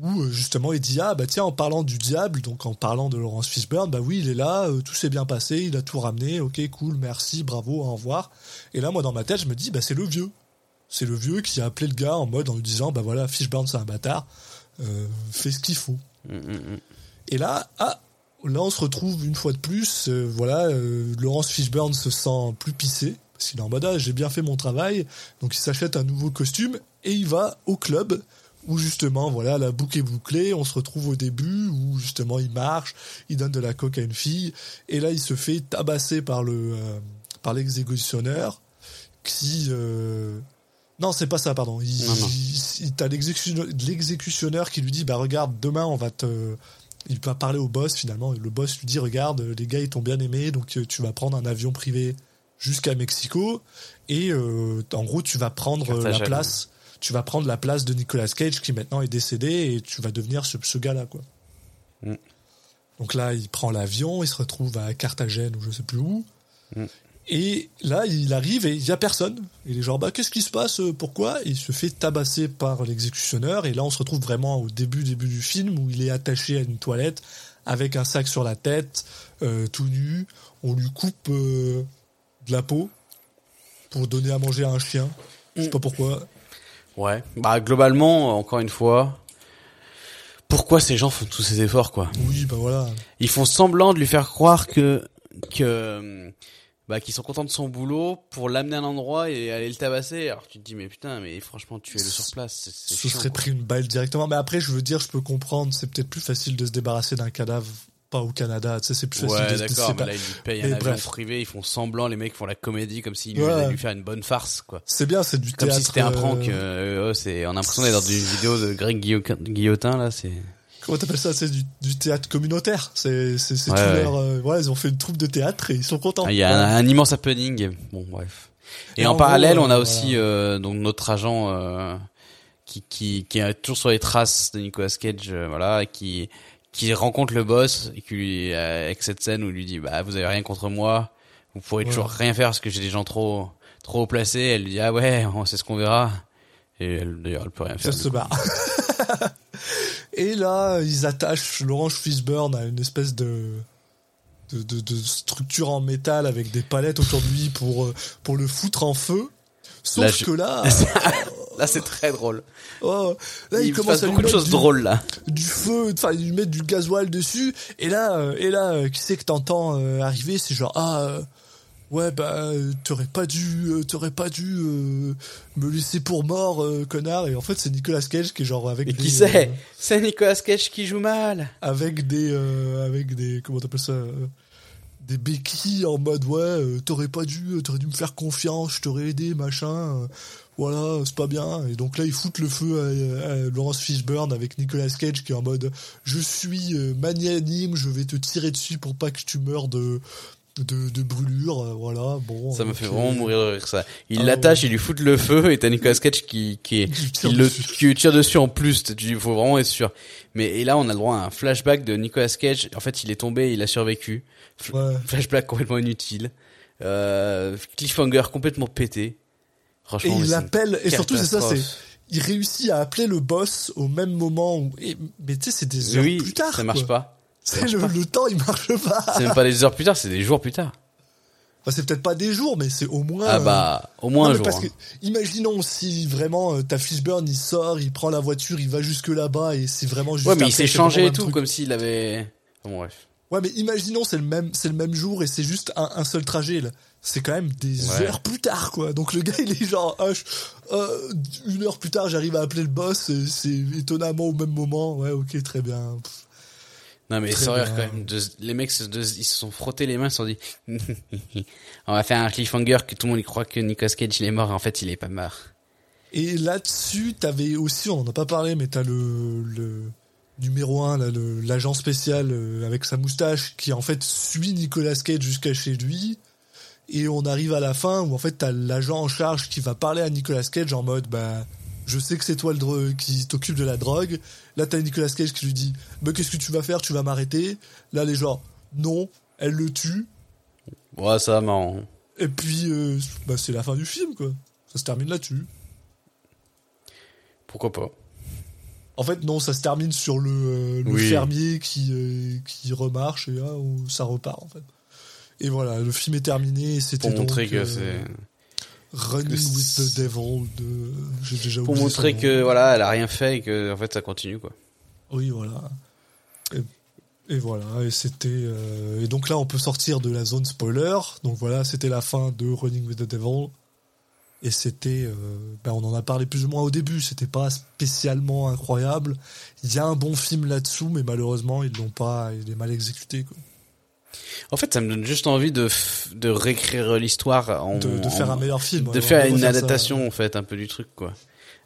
où justement il dit ah bah tiens en parlant du diable, donc en parlant de Laurence Fishburne, bah oui il est là, tout s'est bien passé, il a tout ramené, ok cool, merci, bravo, au revoir. Et là moi dans ma tête je me dis bah c'est le vieux, c'est le vieux qui a appelé le gars en mode en lui disant bah voilà Fishburne c'est un bâtard, euh, fais ce qu'il faut. Mm, mm, mm. Et là, ah, là on se retrouve une fois de plus, euh, voilà, euh, Laurence Fishburne se sent plus pissé, parce qu'il est en mode ah, j'ai bien fait mon travail, donc il s'achète un nouveau costume et il va au club où justement, voilà, la boucle est bouclée, on se retrouve au début où justement il marche, il donne de la coke à une fille, et là il se fait tabasser par le euh, par l'exécutionneur qui euh, non, c'est pas ça, pardon. Il, Non, non. il- il- t'as l'exécution- l'exécutionneur qui lui dit, bah regarde, demain on va te, il va parler au boss finalement. Le boss lui dit, regarde, les gars ils t'ont bien aimé, donc euh, tu vas prendre un avion privé jusqu'à Mexico et euh, en gros tu vas prendre euh, la place, tu vas prendre la place de Nicolas Cage qui maintenant est décédé et tu vas devenir ce, ce gars-là quoi. Mm. Donc là il prend l'avion, il se retrouve à Carthagène ou je sais plus où. Mm. Et là, il arrive et il y a personne. Il est genre, bah, qu'est-ce qui se passe euh, Pourquoi? Il se fait tabasser par l'exécutionneur. Et là, on se retrouve vraiment au début, début du film où il est attaché à une toilette avec un sac sur la tête, euh, tout nu. On lui coupe euh, de la peau pour donner à manger à un chien. Je sais pas pourquoi. Ouais. Bah globalement, encore une fois, pourquoi ces gens font tous ces efforts quoi? Oui, bah voilà. Ils font semblant de lui faire croire que que bah qu'ils sont contents de son boulot pour l'amener à un endroit et aller le tabasser. Alors tu te dis mais putain mais franchement tu es le sur place. Ce serait pris une balle directement. Mais après, je veux dire, je peux comprendre. C'est peut-être plus facile de se débarrasser d'un cadavre, pas au Canada. Tu sais, c'est plus facile Ouais d'accord, mais pas- là ils lui payent Mais un avion bref. privé, ils font semblant, les mecs font la comédie comme s'ils Ouais. allaient lui faire une bonne farce quoi. C'est bien, c'est du Comme théâtre. si c'était un prank. euh, euh, oh, c'est, on a l'impression d'être dans une vidéo de Greg Guillotin là. C'est. Comment t'appelles ça? C'est du, du théâtre communautaire. C'est c'est Ouais, tout ouais. leur. euh, voilà, ils ont fait une troupe de théâtre et ils sont contents. Ah, Il y a un, un immense happening. Bon, bref. Et, Et en, en parallèle, gros, on a euh, aussi euh, donc notre agent euh, qui, qui qui est toujours sur les traces de Nicolas Cage, euh, voilà, et qui qui rencontre le boss et qui lui euh, avec cette scène où il lui dit bah vous avez rien contre moi, vous pourrez Ouais. toujours rien faire parce que j'ai des gens trop trop placés. Elle lui dit ah ouais, (laughs) c'est ce qu'on verra. Et elle d'ailleurs elle peut rien Ça faire. se barre. (laughs) et là, ils attachent Laurence Fishburne à une espèce de, de, de, de structure en métal avec des palettes autour de lui pour, euh, pour le foutre en feu. Sauf Là, je- que là, (laughs) Là c'est très drôle. oh, là, il, il commence à lui beaucoup de choses du, drôles là. du feu, enfin, ils lui mettent du gasoil dessus. Et là, euh, et là, euh, qui c'est que t'entends euh, arriver? C'est genre ah. euh, Ouais bah euh, t'aurais pas dû euh, t'aurais pas dû euh, me laisser pour mort euh, connard et en fait c'est Nicolas Cage qui est genre avec des, qui c'est C'est Nicolas Cage qui joue mal. avec des avec des comment t'appelles ça des béquilles en mode ouais t'aurais pas dû t'aurais dû me faire confiance je t'aurais aidé machin voilà c'est pas bien et donc là ils foutent le feu à, à Laurence Fishburne avec Nicolas Cage qui est en mode je suis magnanime je vais te tirer dessus pour pas que tu meurs de de, de brûlure euh, voilà bon Ça me ok. fait vraiment mourir de rire ça. Il Ah l'attache, ouais. il lui fout le feu et t'as Nicolas Cage qui qui, est, Qui qui, tire le dessus. qui lui tire dessus en plus. Il faut vraiment être sûr. Mais et là on a le droit à un flashback de Nicolas Cage. En fait il est tombé, il a survécu. F- Ouais. Flashback complètement inutile. Euh, cliffhanger complètement pété. et Franchement. mais il l'appelle et surtout c'est ça c'est il réussit à appeler le boss au même moment où et, mais tu sais c'est des heures Oui, plus tard ça marche quoi. pas. Le, le temps, il marche pas. C'est même pas des heures plus tard, c'est des jours plus tard. Enfin, c'est peut-être pas des jours, mais c'est au moins. Ah euh, bah au non, moins un jour. parce hein. que, imaginons si vraiment euh, ta Fishburne il sort, il prend la voiture, il va jusque là-bas et c'est vraiment juste. Ouais mais il s'est changé et tout truc. comme s'il avait. Bon, bref. Ouais, mais imaginons c'est le même, c'est le même jour et c'est juste un, un seul trajet là. C'est quand même des Ouais. heures plus tard quoi. Donc le gars il est genre ah, je- euh, une heure plus tard j'arrive à appeler le boss, c'est étonnamment au même moment. Ouais ok très bien. Pff. Non mais vrai bien. quand même. de- les mecs de- ils se sont frottés les mains, ils se sont dit (laughs) on va faire un cliffhanger que tout le monde y croit que Nicolas Cage il est mort, en fait il est pas mort. Et là-dessus, t'avais aussi, on en a pas parlé, mais t'as le, le numéro 1, là, le- l'agent spécial euh, avec sa moustache qui en fait suit Nicolas Cage jusqu'à chez lui. Et on arrive à la fin où en fait t'as l'agent en charge qui va parler à Nicolas Cage en mode bah je sais que c'est toi le qui t'occupe de la drogue. Là, t'as Nicolas Cage qui lui dit, mais qu'est-ce que tu vas faire? Tu vas m'arrêter Là, les gens, non, elle le tue. Ouais, ça, marrant. Et puis, euh, bah, c'est la fin du film, quoi. Ça se termine là-dessus. Pourquoi pas En fait, non, ça se termine sur le, euh, le Oui. fermier qui, euh, qui remarche et là, ça repart, en fait. Et voilà, le film est terminé c'était Pour montrer donc, que c'est. Running with the Devil de. J'ai déjà Pour montrer nom. que, voilà, elle a rien fait et que, en fait, ça continue, quoi. Oui, voilà. Et, et voilà, et c'était. euh, et donc là, on peut sortir de la zone spoiler. Donc voilà, c'était la fin de Running with the Devil. Et c'était. euh, ben, on en a parlé plus ou moins au début. C'était pas spécialement incroyable. Il y a un bon film là-dessous, mais malheureusement, ils l'ont pas. Il est mal exécuté. Quoi. En fait, ça me donne juste envie de, de réécrire l'histoire en. De, de faire en- un meilleur film. De ouais, faire une ça. adaptation, en fait, un peu du truc, quoi.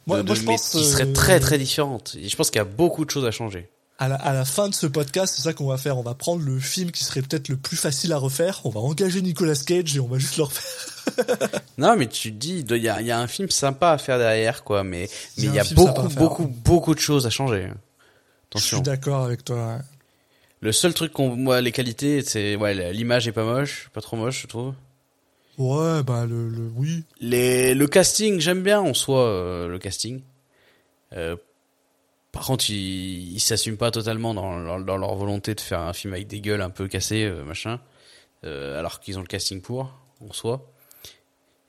Moi, De- moi, de- je mais pense. qui serait euh, très, très différente. Et je pense qu'il y a beaucoup de choses à changer. à la, à la fin de ce podcast, c'est ça qu'on va faire. On va prendre le film qui serait peut-être le plus facile à refaire. On va engager Nicolas Cage et on va juste le refaire. (laughs) Non, mais tu te dis, il y a, y a un film sympa à faire derrière, quoi, mais, Il y a y a beaucoup, beaucoup, beaucoup de choses à changer. Je suis Attention. d'accord avec toi. Le seul truc qu'on, moi, les qualités, c'est, ouais, l'image est pas moche, pas trop moche, je trouve. Ouais, bah le, le oui. Les, le casting, j'aime bien en soi, euh, le casting. Euh, par contre, ils, ils s'assument pas totalement dans, leur- dans leur volonté de faire un film avec des gueules un peu cassées, euh, machin. Alors qu'ils ont le casting pour, en soi.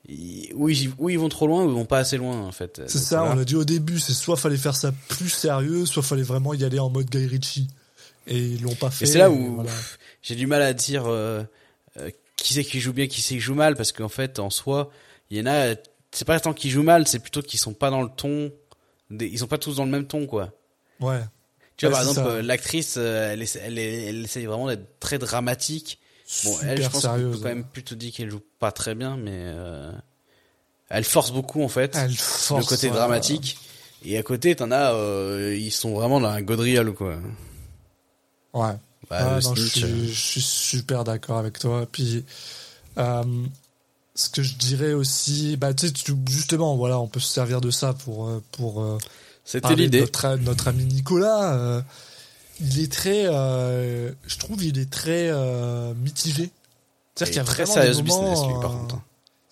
Ils- ou, ils, ou ils vont trop loin, ou ils vont pas assez loin, en fait. C'est ça, on l'a dit au début, c'est soit fallait faire ça plus sérieux, soit fallait vraiment y aller en mode Guy Ritchie. Et ils l'ont pas fait. Et c'est là où voilà. j'ai du mal à dire euh, euh, qui c'est qui joue bien, qui c'est qui joue mal, parce qu'en fait, en soi, il y en a, c'est pas tant qu'ils jouent mal, c'est plutôt qu'ils sont pas dans le ton, des- ils sont pas tous dans le même ton, quoi. Ouais. Tu vois, par exemple, l'actrice, euh, elle, essa- elle, est- elle essaye vraiment d'être très dramatique. Bon, elle, je Super pense qu'on sérieuse. peut quand même plutôt dire qu'elle joue pas très bien, mais euh, elle force beaucoup, en fait, Elle le force, côté ouais. dramatique. Et à côté, t'en as, euh, ils sont vraiment dans un gaudriole, quoi. Ouais. Bah, Ah, non, je, euh, suis, je suis super d'accord avec toi. Puis, euh, ce que je dirais aussi, bah, tu sais, justement, voilà, on peut se servir de ça pour, euh, pour C'était l'idée. Notre, notre ami Nicolas, euh, il est très, euh, je trouve, il est très mitigé. C'est-à-dire qu'il y a très vraiment sérieux des business, moments, lui, par contre. hein.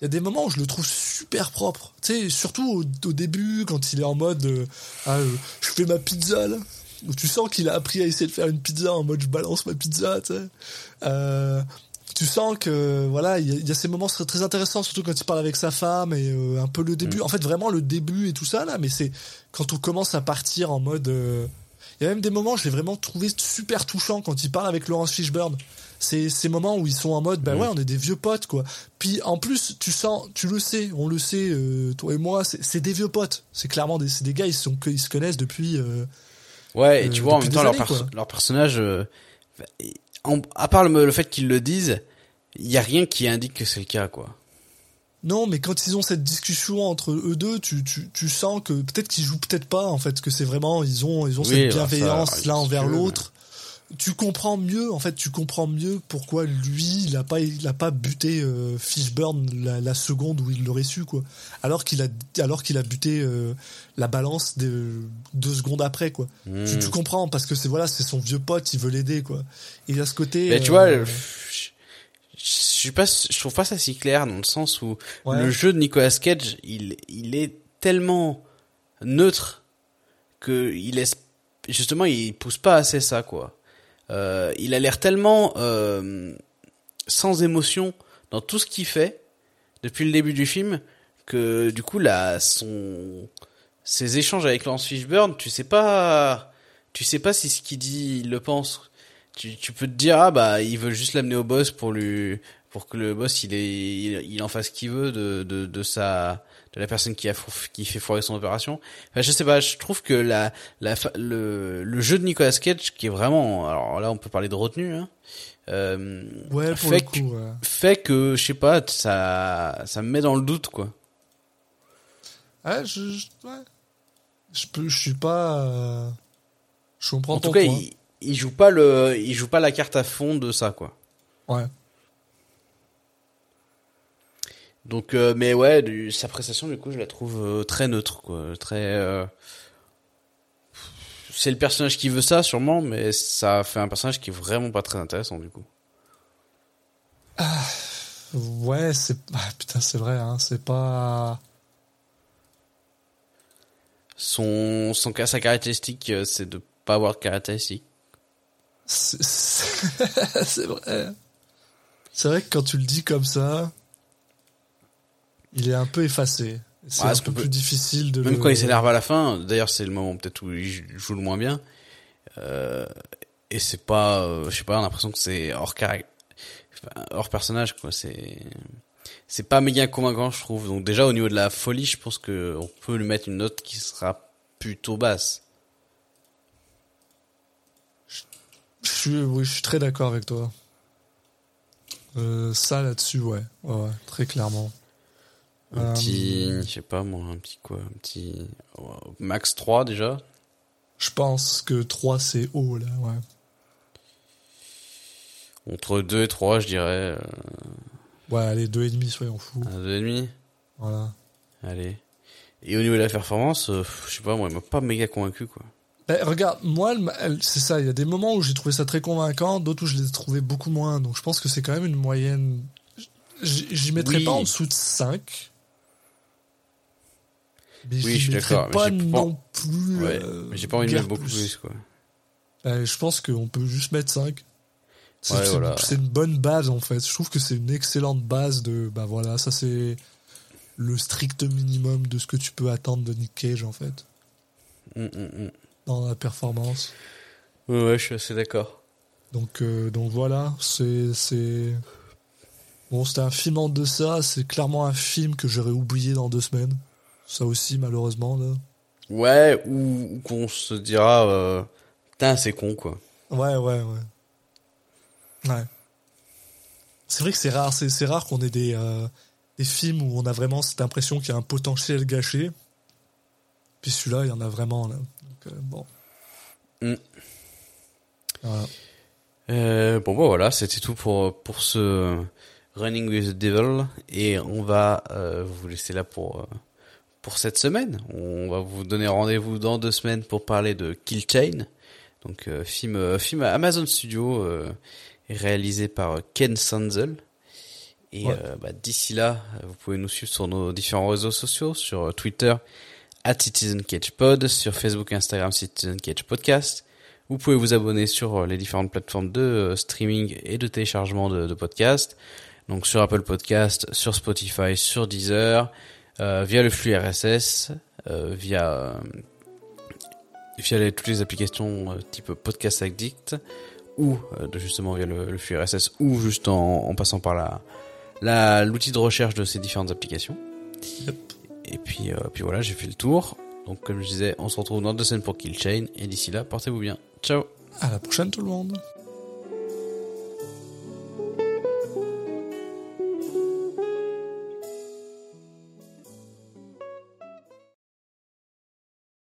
Il y a des moments où je le trouve super propre. Tu sais, surtout au, au début, quand il est en mode, ah, je fais ma pizza là. Tu sens qu'il a appris à essayer de faire une pizza en mode je balance ma pizza, tu sais. Euh, tu sens que voilà, il y, a- il y a ces moments très, très intéressants, surtout quand il parle avec sa femme et euh, un peu le début. Mm. En fait, vraiment le début et tout ça là, mais c'est quand on commence à partir en mode. euh, Il y a même des moments, je l'ai vraiment trouvé super touchant quand il parle avec Laurence Fishburne. C'est ces moments où ils sont en mode, bah Mm. ouais, on est des vieux potes quoi. Puis en plus, tu sens, tu le sais, on le sait, euh, toi et moi, c'est des vieux potes. C'est clairement des, des gars, ils sont, ils se connaissent depuis. Ouais, et euh, tu vois en même temps leur, quoi. leur personnage, euh, en- à part le, le fait qu'ils le disent, il y a rien qui indique que c'est le cas, quoi. Non, mais quand ils ont cette discussion entre eux deux, tu, tu, tu sens que peut-être qu'ils jouent peut-être pas en fait, que c'est vraiment ils ont ils ont Oui, cette ça, bienveillance l'un envers l'autre. Tu comprends mieux en fait, tu comprends mieux pourquoi lui il a pas il a pas buté euh, Fishburne la, la seconde où il l'aurait su quoi. Alors qu'il a alors qu'il a buté euh, la balance de, deux secondes après quoi. Hmm. Tu, tu comprends parce que c'est voilà c'est son vieux pote, il veut l'aider quoi. Et à ce côté. Mais tu euh, vois, je, je je suis pas, je trouve pas ça si clair dans le sens où Ouais. le jeu de Nicolas Cage, il, il est tellement neutre que il laisse, justement, il pousse pas assez ça, quoi. Euh, il a l'air tellement euh, sans émotion dans tout ce qu'il fait depuis le début du film que du coup là son ses échanges avec Laurence Fishburne, tu sais pas tu sais pas si ce qu'il dit il le pense. Tu, tu peux te dire ah bah il veut juste l'amener au boss pour lui pour que le boss il est il, il en fasse ce qu'il veut de, de de sa de la personne qui a qui fait foirer son opération. Enfin, je sais pas, je trouve que la la le le jeu de Nicolas Cage qui est vraiment alors là on peut parler de retenue hein, euh, Ouais pour fait le que- coup. ouais. fait que je sais pas ça ça me met dans le doute quoi. Ouais, je, je, ouais. je peux, je suis pas. euh, Je comprends En ton tout cas, point. il, il joue pas le il joue pas la carte à fond de ça quoi. Ouais. Donc, euh, mais ouais, du, sa prestation, du coup, je la trouve euh, très neutre, quoi. Très. euh, C'est le personnage qui veut ça, sûrement, mais ça fait un personnage qui est vraiment pas très intéressant, du coup. Ouais, c'est ah, putain, c'est vrai, hein, c'est pas. Son, son sa caractéristique, euh, c'est de pas avoir de caractéristique. (laughs) C'est vrai. C'est vrai que quand tu le dis comme ça, il est un peu effacé. C'est Ouais, un peu peut- plus difficile de. Même le- quand il s'énerve à la fin, d'ailleurs, c'est le moment peut-être où il joue le moins bien. Euh, et c'est pas, euh, je sais pas, on a l'impression que c'est hors caractère, hors personnage, quoi. C'est, c'est pas méga convaincant, je trouve. Donc déjà, au niveau de la folie, je pense que on peut lui mettre une note qui sera plutôt basse. Je suis, oui, je suis très d'accord avec toi. Euh, ça là-dessus, ouais, ouais, très clairement. Un Euh, petit, je sais pas moi, un petit quoi, un petit oh, max 3 déjà. Je pense que 3 c'est haut là, ouais. Entre 2 et 3, je dirais. Euh, Ouais, allez, 2,5, soyons fous. un 2,5. Voilà. Allez. Et au niveau de la performance, euh, je sais pas, moi, il m'a pas méga convaincu, quoi. Ben, regarde, moi, c'est ça. Il y a des moments où j'ai trouvé ça très convaincant, d'autres où je l'ai trouvé beaucoup moins. Donc je pense que c'est quand même une moyenne. J'y mettrais Oui. pas en dessous de 5. Mais Oui, je suis d'accord, mais pas j'ai pas- non plus. Ouais, euh, mais j'ai pas envie de mettre beaucoup plus, quoi. Ben, je pense qu'on peut juste mettre 5. C'est Ouais, voilà. une bonne base en fait. Je trouve que c'est une excellente base de. Bah voilà, ça c'est le strict minimum de ce que tu peux attendre de Nick Cage en fait Hum, hum, hum. dans la performance. Ouais, ouais, je suis assez d'accord. Donc, euh, donc voilà, c'est, c'est, bon, c'était un film en deçà, c'est clairement un film que j'aurais oublié dans deux semaines. Ça aussi, malheureusement, là. Ouais, ou, ou qu'on se dira, euh, putain, c'est con, quoi. Ouais, ouais, ouais. Ouais. C'est vrai que c'est rare, c'est, rare qu'on ait des, euh, des films où on a vraiment cette impression qu'il y a un potentiel gâché. Puis celui-là, il y en a vraiment, là. Donc, euh, bon. Mm. Voilà. Euh, bon, bah voilà, c'était tout pour, pour ce Running with the Devil. Et on va euh, vous laisser là pour, euh, pour cette semaine. On va vous donner rendez-vous dans deux semaines pour parler de Kill Chain. Donc, euh, film, euh, film Amazon Studio, euh, réalisé par Ken Sanzel. Et Ouais. euh, bah, d'ici là, vous pouvez nous suivre sur nos différents réseaux sociaux, sur euh, Twitter, at Citizen Cage Pod, sur Facebook et Instagram Citizen Cage Podcast. Vous pouvez vous abonner sur euh, les différentes plateformes de euh, streaming et de téléchargement de, de podcasts. Donc sur Apple Podcast, sur Spotify, sur Deezer, euh, via le flux RSS, euh, via euh, via les- toutes les applications euh, type Podcast Addict ou euh, justement via le, le flux RSS ou juste en, en passant par la la l'outil de recherche de ces différentes applications. Yep. Et puis euh, puis voilà, j'ai fait le tour. Donc comme je disais, on se retrouve dans deux semaines pour Kill Chain et d'ici là, portez-vous bien. Ciao. À la prochaine, tout le monde.